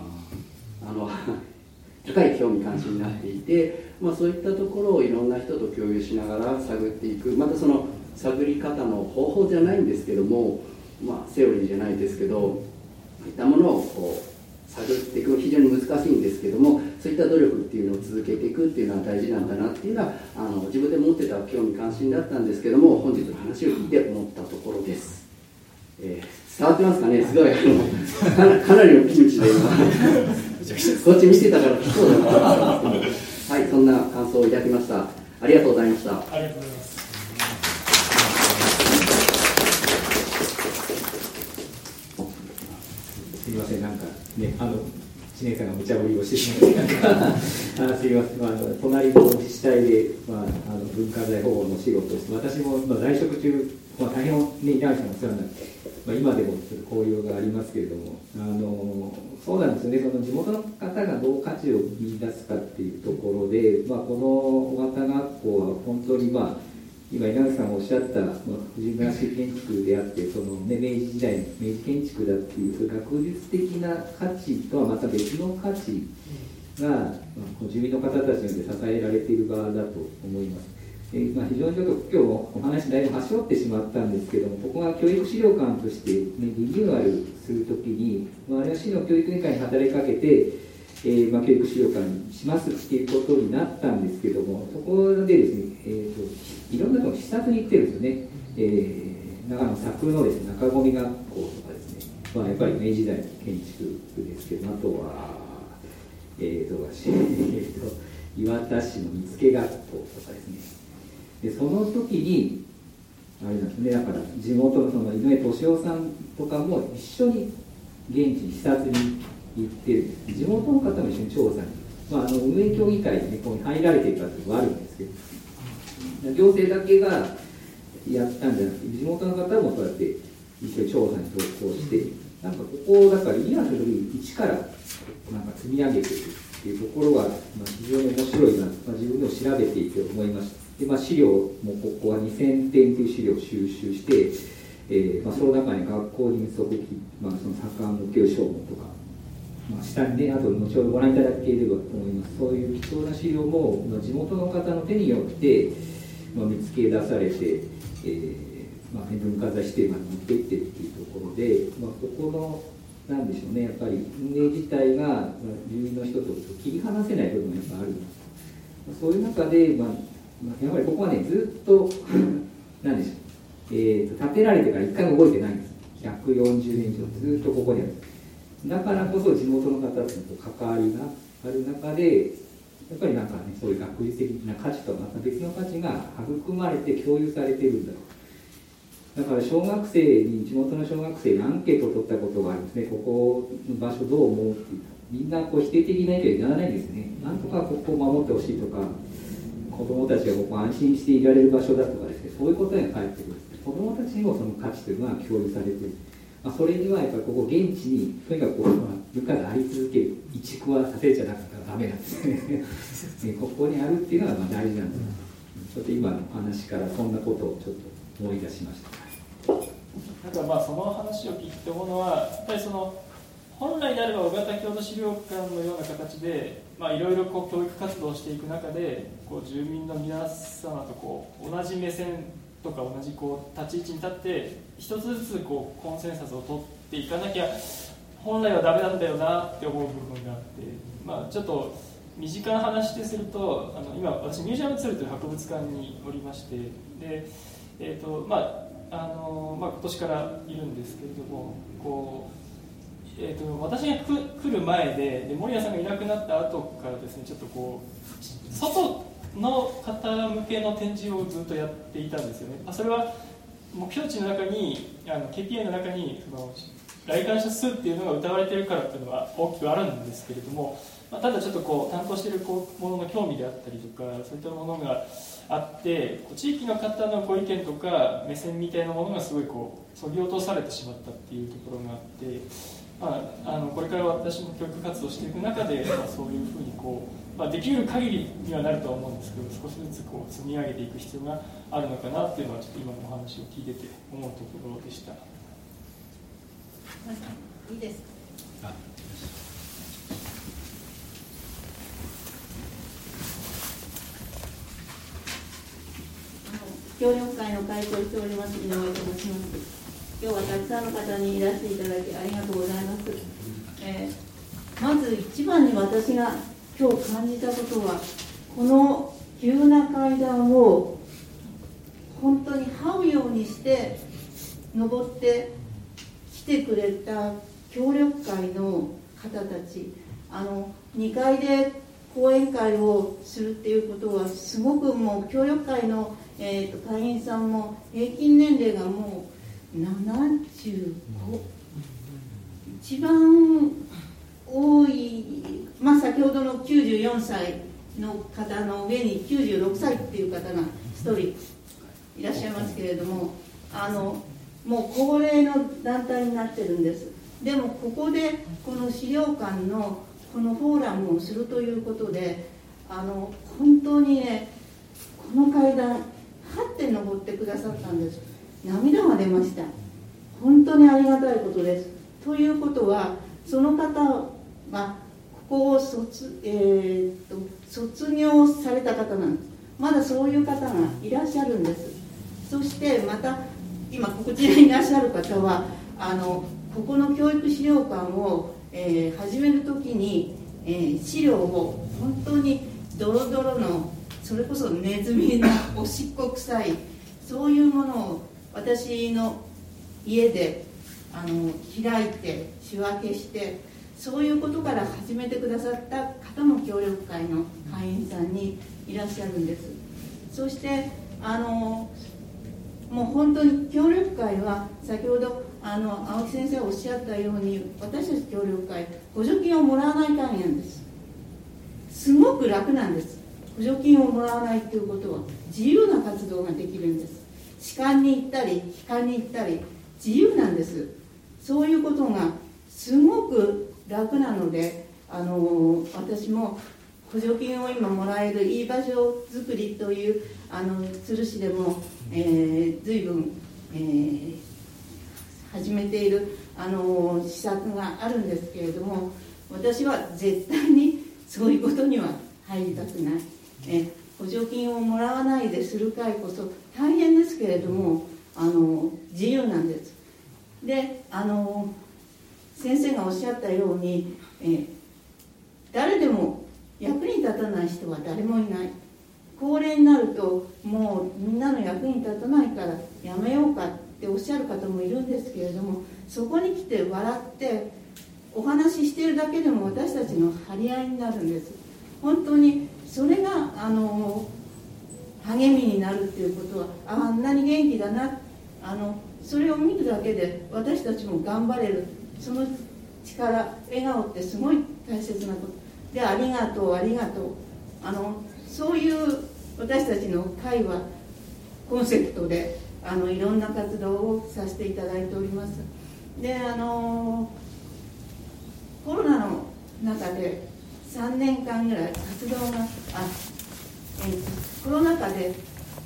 あの 高い興味関心になっていて、まあ、そういったところをいろんな人と共有しながら探っていく。またその探り方の方法じゃないんですけども、まあ、セオリーじゃないですけどそういったものをこう探っていく非常に難しいんですけどもそういった努力っていうのを続けていくっていうのは大事なんだなっていうのはあの自分で持ってた興味関心だったんですけども本日の話を聞いて思ったところです、えー、伝わってますかね？すごい。あのかなりのピンチで今。こっち見てたから来そうだな。と思ったんですけどはいそんな感想をいただきました。ありがとうございました。ありがとうございますすみません、なんかね、あの、知念さんが無茶ぶりをしてしまって、あすみません、まあ、隣の自治体で、まあ、あの文化財保護の仕事をして、私も、まあ、在職中、まあ、大変ね、稲荷さんお世話になって、まあ、今でもちょっと交流がありますけれども、あのそうなんですよね、その地元の方がどう価値を見出すかっていうところで、まあ、この小型学校は本当に、まあ、今稲垣さんがおっしゃった、まあ、藤村式建築であってその、ね、明治時代の明治建築だっていう学術的な価値とはまた別の価値が、まあ、住民の方たちによって支えられている側だと思います。えー、まあ、非常にちょっと今日お話だいぶ端折ってしまったんですけどもここが教育資料館として、ね、リニューアルするときに、まあ、あれは市の教育委員会に働きかけてえーまあ、教育資料館にしますっていうことになったんですけどもそこでですね、えーといろんなところ視察に行ってるんですよね、えー、長野佐久のです、ね、中込学校とかですね、まあ、やっぱり明治時代の建築ですけどあとは、えーとえーと、岩田市の見附学校とかですね。でその時にあれなんですねだから地元のその井上俊夫さんとかも一緒に現地に視察に行ってるんです。地元の方も一緒に調査に、まあ、あの運営協議会に、ね、ここに入られていたっていうのがあるんですけど行政だけがやったんじゃなくて地元の方もそうやって一緒に調査に投稿してなんかここだから今する一からなんか積み上げていくっていうところが、まあ、非常に面白いな、まあ、自分でも調べていて思いましたで、まあ、資料もここは2000点という資料を収集して、えーまあ、その中に学校に則記、まあ、その盛ん無形証文とかまあ、下にね、あと後ほどご覧いただければと思います、そういう貴重な資料も、まあ、地元の方の手によって、まあ、見つけ出されて、えーまあ、文化財指定まで持っていってるっていうところで、まあ、ここのなんでしょうねやっぱり運営自体が、まあ、住民の人と切り離せない部分がやっぱある、まあ、そういう中で、まあ、やっぱりここはねずっと なんでしょう、えーと、建てられてから一回も動いてないんです。140年以上ずっとここにある。だからこそ地元の方との関わりがある中でやっぱりなんかねそういう学術的な価値とはまた別の価値が育まれて共有されてるんだだから小学生に地元の小学生にアンケートを取ったことがあるんですね。ここの場所どう思うってみんなこう否定的な意見にならないんですね。なんとかここを守ってほしいとか子供たちがここ安心していられる場所だとかですね。そういうことが返ってくる子供たちにもその価値というのは共有されてる。まあ、それにはやっぱりここ現地にとにかくこう、まあ、部下があり続ける移築はさせちゃなかったらダメなん ですねここにあるっていうのがまあ大事なんです、ちょっと今の話からそんなことをちょっと思い出しました。なんかまあその話を聞いて思うのはやっぱりその本来であれば小型郷土資料館のような形でいろいろ教育活動をしていく中でこう住民の皆様とこう同じ目線とか同じこう立ち位置に立って一つずつこうコンセンサスを取っていかなきゃ本来はダメなんだよなって思う部分があって、まあ、ちょっと身近な話でするとあの今私ミュージアムツールという博物館におりましてで、えーとまああのまあ、今年からいるんですけれどもこう、えーと、私が来る前でで森谷さんがいなくなった後からですねちょっとこう外の方向けの展示をずっとやっていたんですよね。あそれは目標値の中にあの KPI の中にその来館者数っていうのが歌われてるからっていうのは大きくあるんですけれども、まあ、ただちょっとこう担当しているこうものの興味であったりとかそういったものがあって地域の方のご意見とか目線みたいなものがすごいこうそぎ落とされてしまったっていうところがあって、まあ、あのこれから私も教育活動していく中で、まあ、そういうふうにこう、まあ、できる限りにはなるとは思うんですけど少しずつこう積み上げていく必要があるのかなっていうのはちょっと今のお話を聞いてて思うところでした。いいですか？協力会の会長をしております井上と申します。今日はたくさんの方にいらしていただきありがとうございます、えー、まず一番に私が今日感じたことはこの急な階段を本当に這うようにして登って来てくれた協力会の方たちあの2階で講演会をするっていうことはすごくもう協力会の、えーと、会員さんも平均年齢がもう75一番多い、まあ、先ほどの94歳の方の上に96歳っていう方が1人いらっしゃいますけれどもあのもう高齢の団体になってるんです。でもここでこの資料館のこのフォーラムをするということであの本当にねこの階段はって登ってくださったんです。涙が出ました。本当にありがたいことです。ということはその方はここを卒,、えー、と卒業された方なんです。まだそういう方がいらっしゃるんです。そしてまた今こちらにいらっしゃる方はあのここの教育資料館を、えー、始める時に、えー、資料を本当にドロドロのそれこそネズミのおしっこ臭いそういうものを私の家であの開いて仕分けしてそういうことから始めてくださった方も協力会の会員さんにいらっしゃるんです。そしてあのもう本当に協力会は先ほどあの青木先生おっしゃったように私たち協力会補助金をもらわない会なんです。すごく楽なんです。補助金をもらわないということは自由な活動ができるんです。士官に行ったり機関に行ったり自由なんです。そういうことがすごく楽なのであの私も補助金を今もらえるいい場所づくりというあの鶴市でも、えー、随分、えー、始めているあの施策があるんですけれども私は絶対にそういうことには入りたくない、え補助金をもらわないでする会こそ大変ですけれどもあの自由なんです。であの先生がおっしゃったように、え誰でも役に立たない人は誰もいない。高齢になるともうみんなの役に立たないからやめようかっておっしゃる方もいるんですけれどもそこに来て笑ってお話ししているだけでも私たちの張り合いになるんです。本当にそれがあの励みになるっていうことはああんなに元気だなあのそれを見るだけで私たちも頑張れる。その力笑顔ってすごい大切なこと。でありがとうありがとう。あのそういう私たちの会はコンセプトであのいろんな活動をさせていただいております。であのコロナの中で3年間ぐらい活動があえコロナ禍で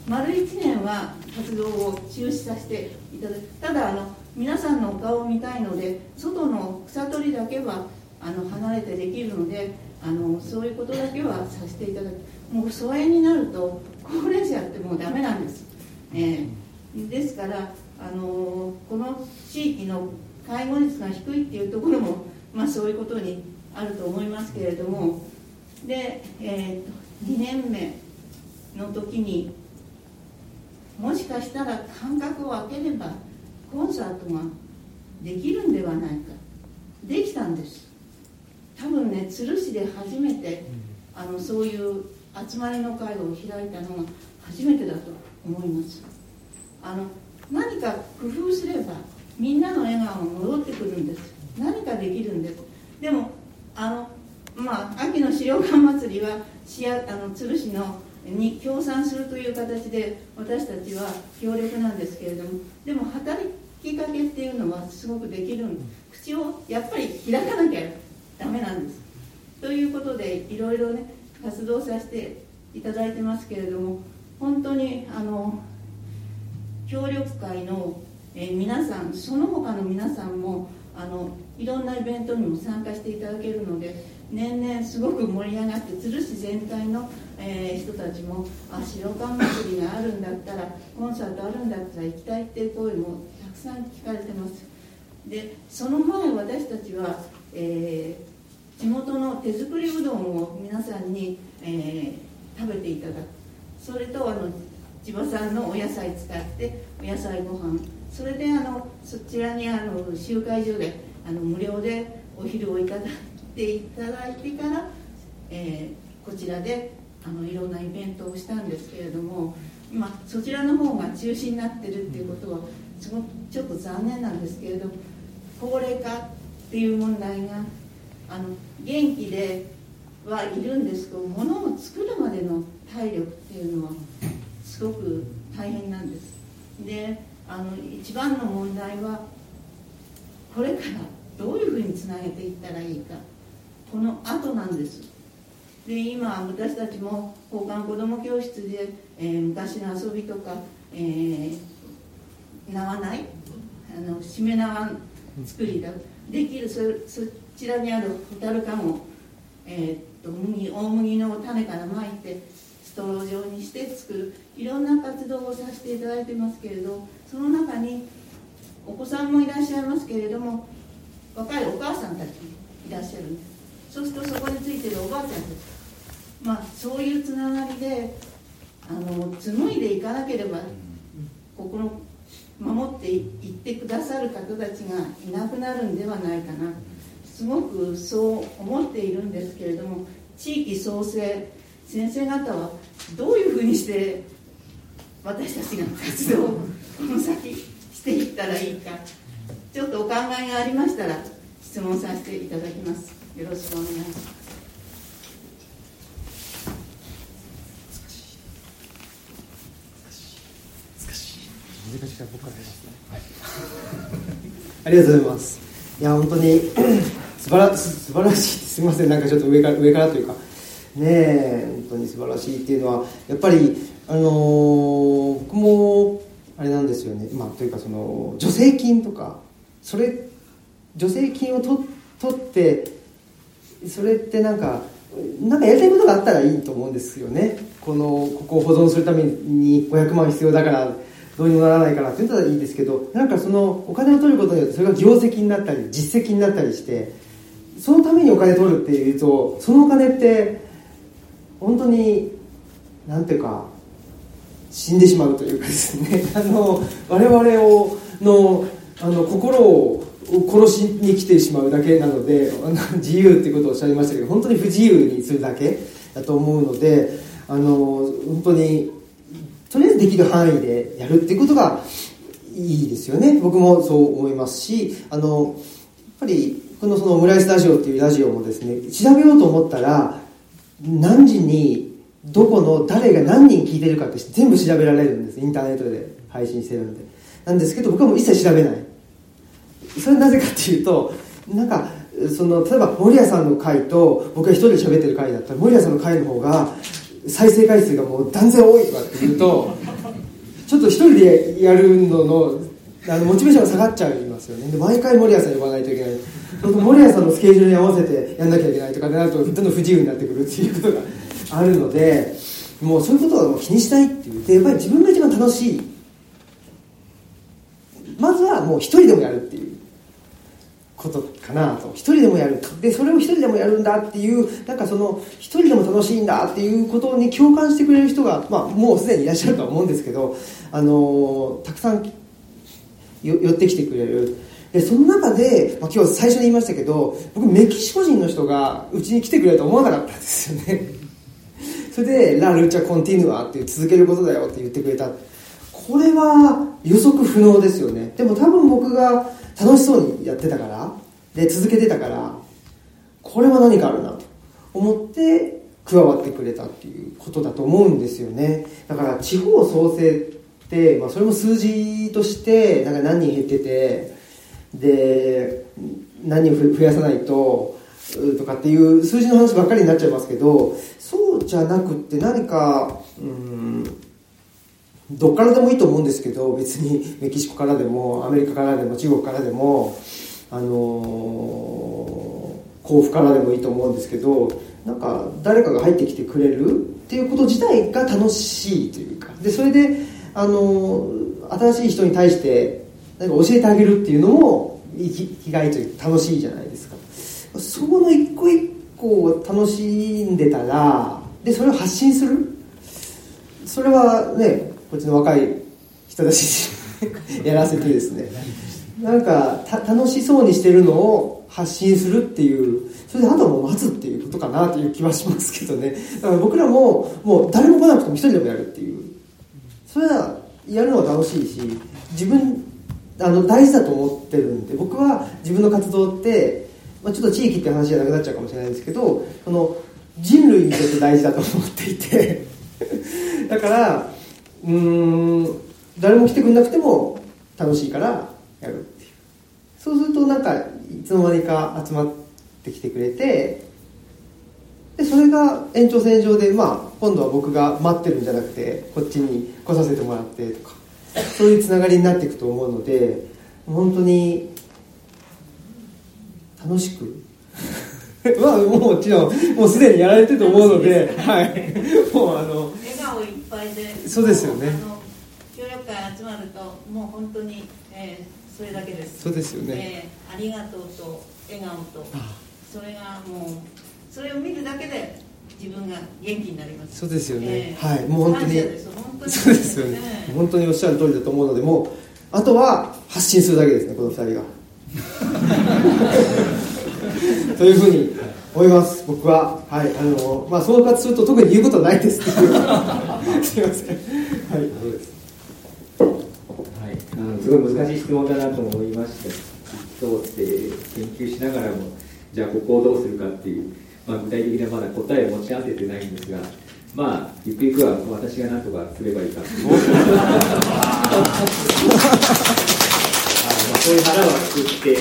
丸1年は活動を中止させていただくただあの皆さんのお顔を見たいので外の草取りだけはあの離れてできるのであのそういうことだけはさせていただく。もう疎遠になると高齢者ってもうダメなんです、えー、ですからあのこの地域の介護率が低いっていうところも、まあ、そういうことにあると思いますけれどもで、えー、2年目の時にもしかしたら間隔を空ければコンサートができるんではないか。できたんです。多分ね鶴市で初めてあのそういう集まりの会を開いたのが初めてだと思います。あの何か工夫すればみんなの笑顔が戻ってくるんです。何かできるんです。でもあのまあ秋の資料館祭りはしあの鶴市のに協賛するという形で私たちは協力なんですけれどもでも働きかけっていうのはすごくできる口をやっぱり開かなきゃダメなんです。ということでいろいろね活動させていただいてますけれども本当にあの協力会の、え皆さんその他の皆さんもあのいろんなイベントにも参加していただけるので年々すごく盛り上がって鶴市全体の、えー人たちもあ白缶祭りがあるんだったらコンサートあるんだったら行きたいっていう声もたくさん聞かれてます。でその前私たちは、えー地元の手作りうどんを皆さんに、えー食べていただく。それとあの地場産のお野菜使ってお野菜ご飯。それであのそちらにあの集会所であの無料でお昼をいただいていただいてから、えーこちらであのいろんなイベントをしたんですけれども、まあ、そちらの方が中止になってるっていうことはすごくちょっと残念なんですけれど高齢化っていう問題があの元気ではいるんですけど物を作るまでの体力っていうのはすごく大変なんです。であの一番の問題はこれからどういうふうにつなげていったらいいか。この後なんです。で今私たちも交換子ども教室で、えー昔の遊びとか、えー縄ない？あのしめ縄作りだできるそそちらにあるホタルカンを、えーっと麦大麦の種からまいてストロー状にして作るいろんな活動をさせていただいてますけれどその中にお子さんもいらっしゃいますけれども若いお母さんたちいらっしゃるんです。そうするとそこについてるおばあちゃんたちまあそういうつながりであの紡いでいかなければここの守っていってくださる方たちがいなくなるんではないかな。すごくそう思っているんですけれども地域創生先生方はどういうふうにして私たちが活動をこの先していったらいいかちょっとお考えがありましたら質問させていただきます。よろしくお願いします。ありがとうござい。ます。い。や、本当に素晴ら素晴らしい。すみません、なんかちょっと上から上からというか、ねえ、本当に素晴らしいっていうのは、やっぱり、あのー僕も、あれなんですよね、まあ、というか、その、助成金とか、それ、助成金を取取って、それってなんか、なんかやりたいことがあったらいいと思うんですよね。この、ここを保存するために500万必要だから、どうにもならないからって言ったらいいですけど、なんかそのお金を取ることによってそれが業績になったり、実績になったりして、そのためにお金取るっていうと、そのお金って、本当に、なんていうか、死んでしまうというかですね、あの、我々を、の、あの、心を殺しに来てしまうだけなので、自由っていうことをおっしゃいましたけど、本当に不自由にするだけだと思うので、あの、本当に、とりあえずできる範囲でやるっていうことがいいですよね。僕もそう思いますし、あの、やっぱり、このそのオムライスラジオっていうラジオもですね、調べようと思ったら、何時に、どこの誰が何人聞いてるかって全部調べられるんです。インターネットで配信してるんで。なんですけど、僕はもう一切調べない。それはなぜかっていうと、なんか、その、例えば森谷さんの回と僕が一人で喋ってる回だったら、森谷さんの回の方が、再生回数がもう断然多いとかって言うと、ちょっと一人でやるのの、あの、モチベーションが下がっちゃいますよね。で、毎回森谷さん呼ばないといけない。そうすると森谷さんのスケジュールに合わせてやんなきゃいけないとかでなると、どんどん不自由になってくるっていうことがあるので、もうそういうことはもう気にしないっていう。で、やっぱり自分が一番楽しい。まずはもう一人でもやるっていうことかなと。一人でもやる。で、それを一人でもやるんだっていう、なんかその、一人でも楽しいんだっていうことに共感してくれる人が、まあ、もうすでにいらっしゃるとは思うんですけど、あのたくさん寄ってきてくれる。で、その中で、まあ、今日最初に言いましたけど、僕メキシコ人の人がうちに来てくれると思わなかったんですよね。それで、ラ・ルチャ・コンティヌアっていう続けることだよって言ってくれた。これは予測不能ですよねでも多分僕が楽しそうにやってたからで続けてたからこれは何かあるなと思って加わってくれたっていうことだと思うんですよねだから地方創生って、まあ、それも数字としてなんか何人減っててで何人増やさないととかっていう数字の話ばっかりになっちゃいますけどそうじゃなくって何かうんどっからでもいいと思うんですけど別にメキシコからでもアメリカからでも中国からでもあの甲府からでもいいと思うんですけどなんか誰かが入ってきてくれるっていうこと自体が楽しいというか。でそれであの新しい人に対してなんか教えてあげるっていうのも生き生きがいというか楽しいじゃないですか。そこの一個一個を楽しんでたらでそれを発信する？それはねこっちの若い人たちに やらせてですね。なんかた楽しそうにしてるのを発信するっていうそれであとはもう待つっていうことかなという気はしますけどね。だから僕らももう誰も来なくても一人でもやるっていう。それはやるのは楽しいし自分あの大事だと思ってるんで僕は自分の活動って、まあ、ちょっと地域って話じゃなくなっちゃうかもしれないんですけどその人類にとって大事だと思っていて だからうん誰も来てくれなくても楽しいからやるっていう。そうするとなんかいつの間にか集まってきてくれてでそれが延長線上で、まあ、今度は僕が待ってるんじゃなくてこっちに来させてもらってとか。そういうつながりになっていくと思うので本当に楽しく まあもちろんもうすでにやられてると思うので、はい、もうあの笑顔いっぱいでそうですよね。協力会集まるともう本当に、えーそれだけです。そうですよね、えーありがとうと笑顔とそれがもうそれを見るだけで自分が元気になります。そうですよね、えーはい。もう本当に。そうですよね、えー本当におっしゃる通りだと思うのでもうあとは発信するだけですねこの二人が。というふうに思います僕は。はい。あのまあ総括すると特に言うことはないです すいません。はい。そうですはい、あのすごい難しい質問だなと思いましたそうって研究しながらもじゃあここをどうするかっていう、まあ、具体的なまだ答えを持ち合わせてないんですがまあゆくゆくは私が何とかすればいいかっていう。まあそういう腹は作って、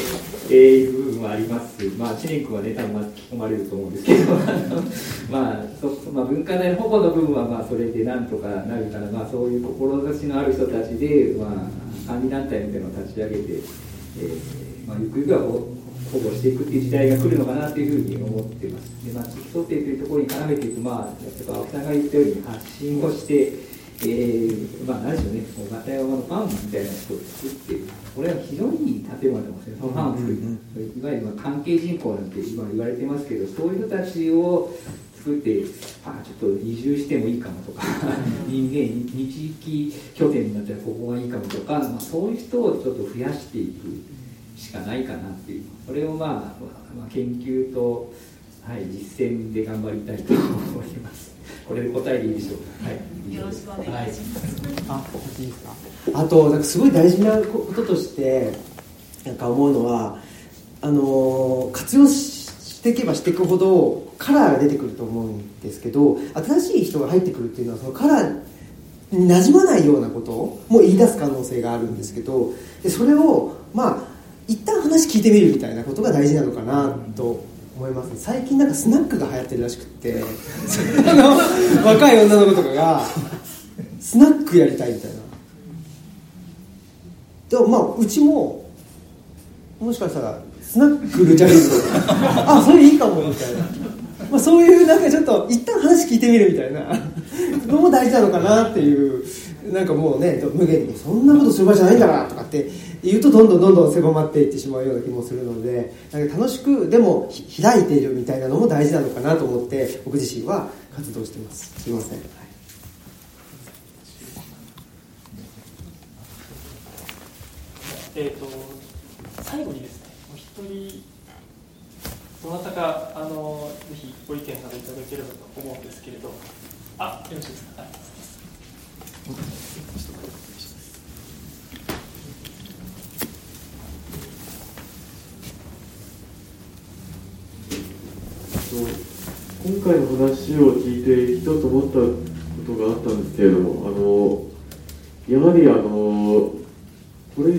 えー、いる部分はあります。まあ知念君はね多分巻き込まれると思うんですけど まあそまあ、文化財の保護の部分はまあそれでなんとかなるから、まあ、そういう志のある人たちで、まあ、管理団体みたいなのを立ち上げて、えーまあ、ゆくゆくは保保護していくっていう時代が来るのかなというふうに思ってます。で、まあ、地域想定というところに絡めていく、まあ、やっぱ青木さんが言ったように発信をしてえー、まあ、何でしょうね、こうガタヤマのファンみたいな人を作って、これは非常にいい建物ですよ、そのファンを作る、いわゆるまあ関係人口なんて今言われてますけど、そういう人たちを作って、あちょっと移住してもいいかもとか、人間、日域拠点になったらここがいいかもとか、まあ、そういう人をちょっと増やしていくしかないかなっていう、それをまあ、まあ、研究と、はい、実践で頑張りたいと思います。これで答えでいいでしょうか。はい。よろしくお願いします、あいいですか？あとなんかすごい大事なこととしてなんか思うのはあのー活用していけばしていくほどカラーが出てくると思うんですけど新しい人が入ってくるっていうのはそのカラーに馴染まないようなことも言い出す可能性があるんですけどでそれをまあ一旦話聞いてみるみたいなことが大事なのかなと思いますね。最近なんかスナックが流行ってるらしくって。あの若い女の子とかがスナックやりたいみたいな。でもまあうちももしかしたらスナックルチャレンジあそれいいかもみたいな、まあ、そういうなんかちょっと一旦話聞いてみるみたいな。のも大事なのかなっていうなんかもうね無限に。そんなことする場合じゃないんだからとかって言うとどんどんどんどん狭まっていってしまうような気もするのでなんか楽しくでも開いているみたいなのも大事なのかなと思って僕自身は活動してます。すいません、はい。えー、と最後にですね、お一人、どなたかあのぜひご意見などいただければと思うんですけれど、あよろしいですか？はい。今回の話を聞いて一つ思ったことがあったんですけれどもあのやはりあのこれ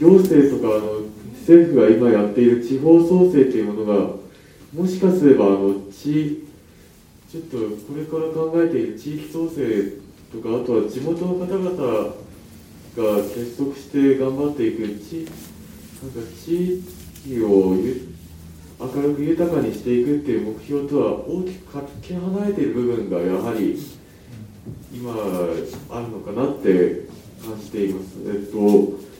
行政とかあの政府が今やっている地方創生というものがもしかすればあの地ちょっとこれから考えている地域創生とかあとは地元の方々が結束して頑張っていく地なんか地域を明るく豊かにしていくっていう目標とは大きくかけ離れている部分がやはり今あるのかなって感じています。えっと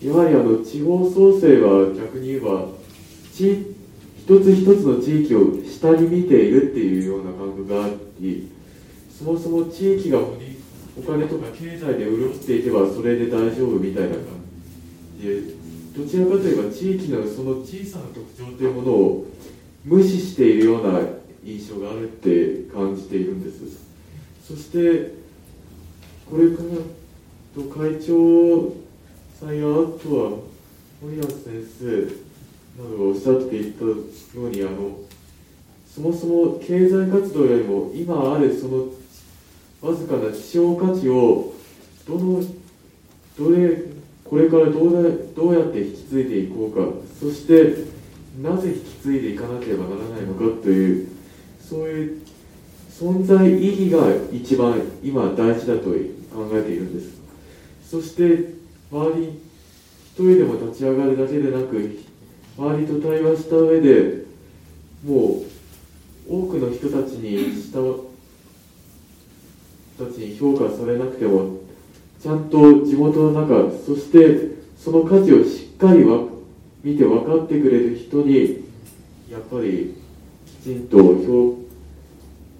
やはりあの地方創生は逆に言えば地一つ一つの地域を下に見ているっていうような感覚がありそもそも地域がお金とか経済で潤っていけばそれで大丈夫みたいな感じでどちらかといえば地域のその小さな特徴というものを無視しているような印象があるって感じているんです。そしてこれからと会長さんやあとは森保先生などがおっしゃっていたようにあのそもそも経済活動よりも今あるそのわずかな希少価値をどのどれこれからどうどうやって引き継いでいこうか。そしてなぜ引き継いでいかなければならないのかというそういう存在意義が一番今大事だと考えているんです。そして周り一人でも立ち上がるだけでなく周りと対話した上でもう多くの人たちにしたたちに評価されなくてもちゃんと地元の中そしてその価値をしっかりわ見て分かってくれる人にやっぱりきちんと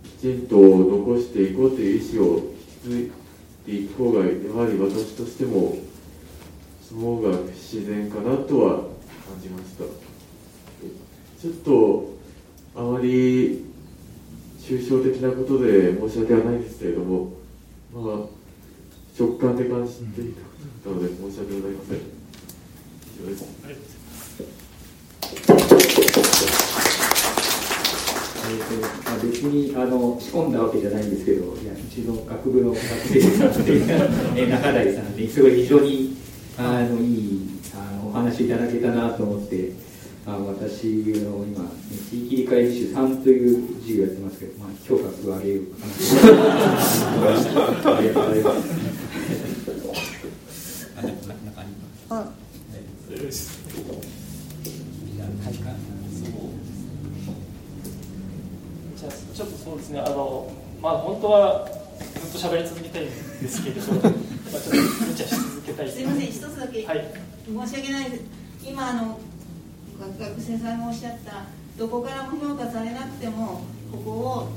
きちんと残していこうという意思を引き継いでいく方がやはり私としてもその方が自然かなとは感じました。ちょっとあまり抽象的なことで申し訳はないんですけれどもまあ直感で感じていたので申し訳ございません以上ですえーとまあ、別にあの仕込んだわけじゃないんですけど、いやうちの学部の学生さんで、え中台さんですごい非常にあのいいあのお話いただけたなと思って、あ私の今、ね地域理解実習3という授業やってますけど、まあ、評価すごい上げるかなありがとうございます。じゃあちょっとそうですねあのまあ本当はずっと喋り続けたいんですけれど、まあ、ちょっと無茶し続けたいすいません一つだけはい申し訳ないです今あの学生さんがおっしゃったどこからも評価されなくてもここを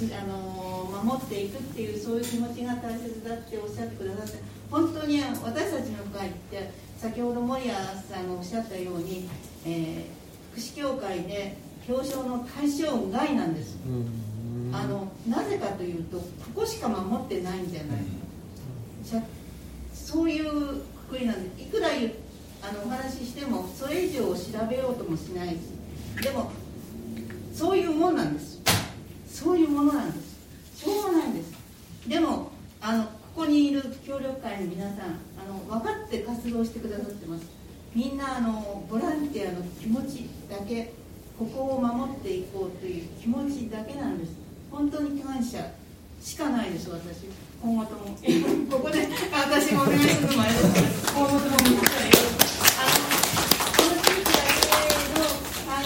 あの守っていくっていうそういう気持ちが大切だっておっしゃってくださって本当に私たちの会って先ほど守谷さんがおっしゃったように、えー福祉協会で表彰の対象外なんです、あのなぜかというとここしか守ってないんじゃない。じゃそういうくくりなんでいくらあのお話ししてもそれ以上を調べようともしない。しでもそういうもんなんです。そういうものなんです。しょうがないんです。でもあのここにいる協力会の皆さんあの分かって活動してくださってます。みんなあのボランティアの気持ちだけここを守っていこうという気持ちだけなんです。本当に感謝しかないです私。今後とも。ここで私がお願いするのもあれです。今後とも皆さんよろしくあのこの地域だ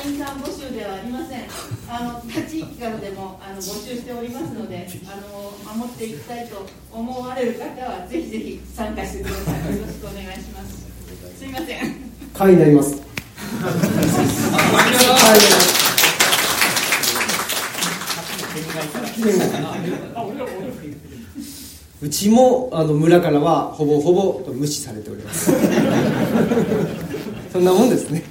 けの募集ではありません。あの他地域からでもあの募集しておりますのであの守っていきたいと思われる方はぜひぜひ参加してください。よろしくお願いします。すいません。会になります。会になります。うちもあの村からはほぼほぼ無視されております。そんなもんです。ね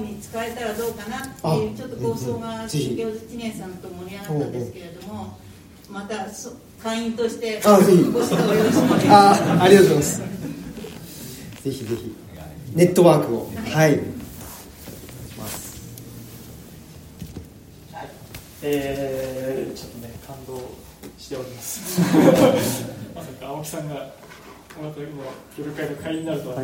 よに使えたらどうかなっていうちょっと構想が修行実年さんと盛り上がったんですけれどもまた会員としてあぜひ。あありがとうございます。ぜひぜひ。ネットワークを。はい、はい。えー、ちょっとね感動しております。まさか青木さんがこの後の協力会の会員になるとは、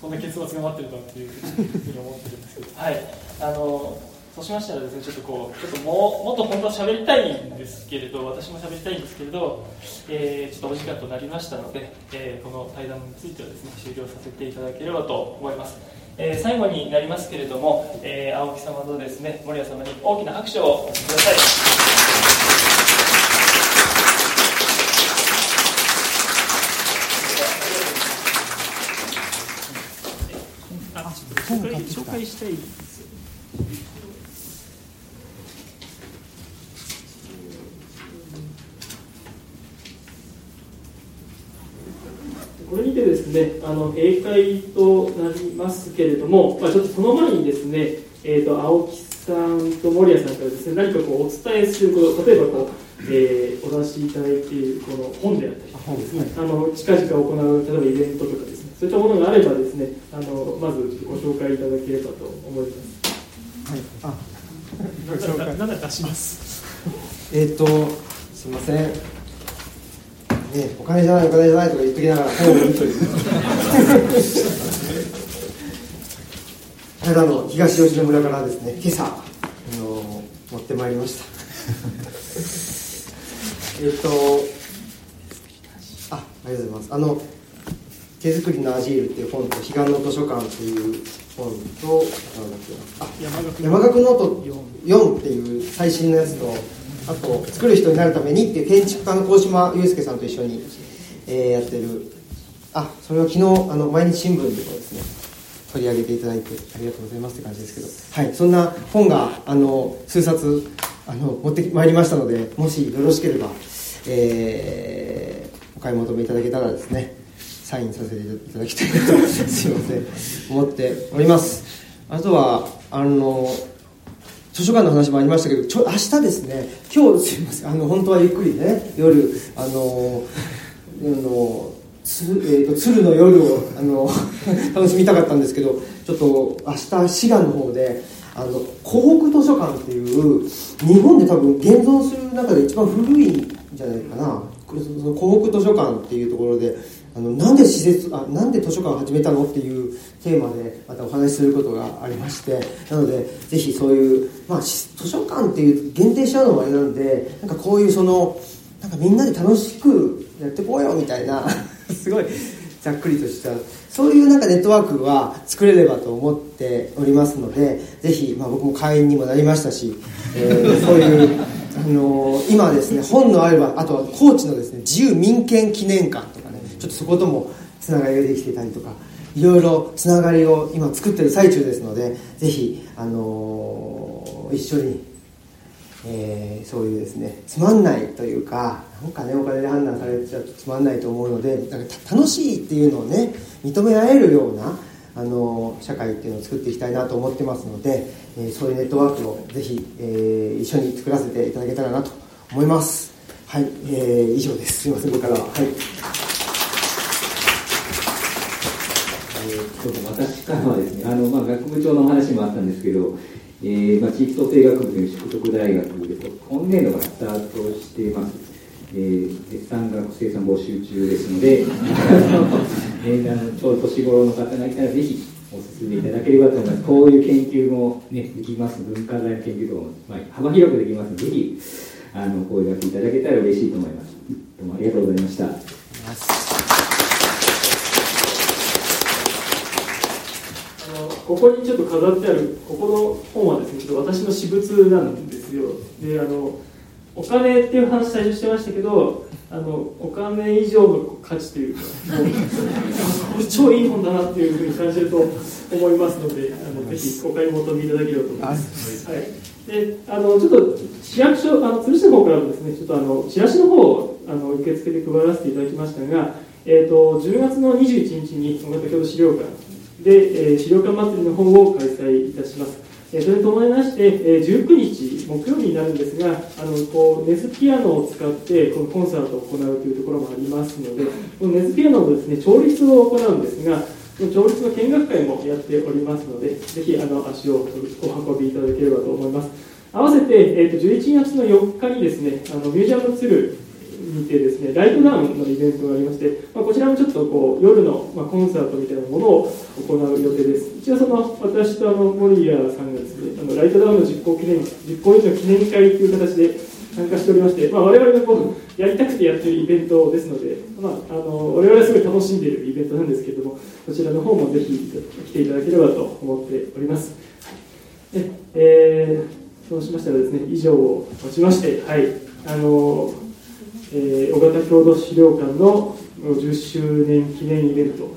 こんな結末が待ってるとはっていうふうに思ってるんですけど。はい。あのそうしましたらですねちょっとこうちょっともうもっと本当は喋りたいんですけれど私も喋りたいんですけれど、えー、ちょっとお時間となりましたので、えー、この対談についてはですね終了させていただければと思います。えー、最後になりますけれども、えー、青木様とですね守屋様に大きな拍手をお送りください。紹介したいですこれにてですね、あの閉会となりますけれども、まあ、ちょっとその前にですね、えーと、青木さんと守屋さんからですね、何かこうお伝えすること、例えばこう、えー、お出しいただいているこの本であったりですね、あの近々行う例えばイベントとかですね、そういったものがあればですね、あのまずご紹介いただければと思います。はい、あ、ご紹介。何出します。えっと、すみません。ね、お金じゃないお金じゃないとか言っときながら本を見という奈良の東吉野村からですね今朝あの持ってまいりました えっとあありがとうございますあの手作りのアジールっていう本と彼岸の図書館っていう本とあ山岳ノート4っていう最新のやつとあと作る人になるためにっていう建築家の鴻島祐介さんと一緒に、えー、やってる。あそれは昨日あの毎日新聞でもですね取り上げていただいてありがとうございますって感じですけど。はいそんな本があの数冊あの持ってまいりましたのでもしよろしければ、えー、お買い求めいただけたらですねサインさせていただきたいとすいません思っております。あとはあの図書館の話もありましたけどちょ明日ですね。今日すいません。あの本当はゆっくりね。夜あのあのつ、えーと、鶴の夜をあの 楽しみたかったんですけどちょっと明日滋賀の方であの湖北図書館っていう日本で多分現存する中で一番古いんじゃないかな。湖北図書館っていうところであのなんで施設あなんで図書館を始めたのっていうテーマでまたお話しすることがありましてなのでぜひそういう、まあ、図書館っていう限定しちゃうのもあれなんでなんかこういうそのなんかみんなで楽しくやってこうよみたいな すごいざっくりとしたそういうなんかネットワークは作れればと思っておりますのでぜひ、まあ、僕も会員にもなりましたし、えー、そういうあのー、今ですね本のあればあとは高知のですね自由民権記念館とかちょっとそこともつながりができてたりとかいろいろつながりを今作ってる最中ですのでぜひ、あのー、一緒に、えー、そういうですねつまんないというかなんかねお金で判断されちゃうとつまんないと思うのでなんか楽しいっていうのをね認め合えるようなあの社会っていうのを作っていきたいなと思ってますので、えー、そういうネットワークをぜひ、えー、一緒に作らせていただけたらなと思います。はい、えー、以上です。すいません僕からは。はい。そう私からはですね、あのまあ、学部長のお話もあったんですけど、えーまあ、地域創生学部という淑徳大学で今年度からスタートしています。えー、絶賛学生さん募集中ですので、えあのちょうど年頃の方がいたらぜひお進めいただければと思います。こういう研究も、ね、できます、文化財の研究とかも、まあ、幅広くできますので、ぜひあの声がけいただけたら嬉しいと思います。どうもありがとうございました。ここにちょっと飾ってあるここの本はですねちょっと私の私物なんですよ。であのお金っていう話最初してましたけどあのお金以上の価値というかこれ超いい本だなっていうふうに感じると思いますのであのぜひお買い求めいただければと思います、はい、であのちょっと市役所あの鶴市の方からもですねちょっとあのチラシの方をあの受付で配らせていただきましたが、えーと、10月の21日に小型郷土資料館で、え資料館祭りの方を開催いたします。えそれに伴いまして、え19日木曜日になるんですがあのこうネスピアノを使ってこのコンサートを行うというところもありますのでこのネスピアノのです、ね、調律を行うんですが調律の見学会もやっておりますのでぜひあの足をお運びいただければと思います。合わせて、えー、と11月の4日にですねあのミュージアムツルにてですねライトダウンのイベントがありまして、まあ、こちらもちょっとこう夜の、まあ、コンサートみたいなものを行う予定です。一応その私とあの森谷さんがですねあのライトダウンの実行記念実行委員の記念会という形で参加しておりまして、まあ、我々がこうやりたくてやってるイベントですので、まあ、あの我々はすごい楽しんでいるイベントなんですけれどもそちらの方もぜひ来ていただければと思っております。で、えーそうしましたらですね以上をもちましてはい。あのえー、小型郷土資料館の10周年記念イベント、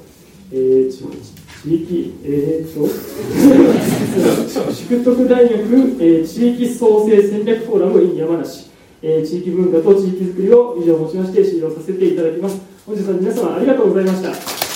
えー、地域、えー、と 淑徳大学、えー、地域創生戦略フォーラム in 山梨、えー、地域文化と地域づくりを以上をもちまして終了させていただきます。本日は皆様ありがとうございました。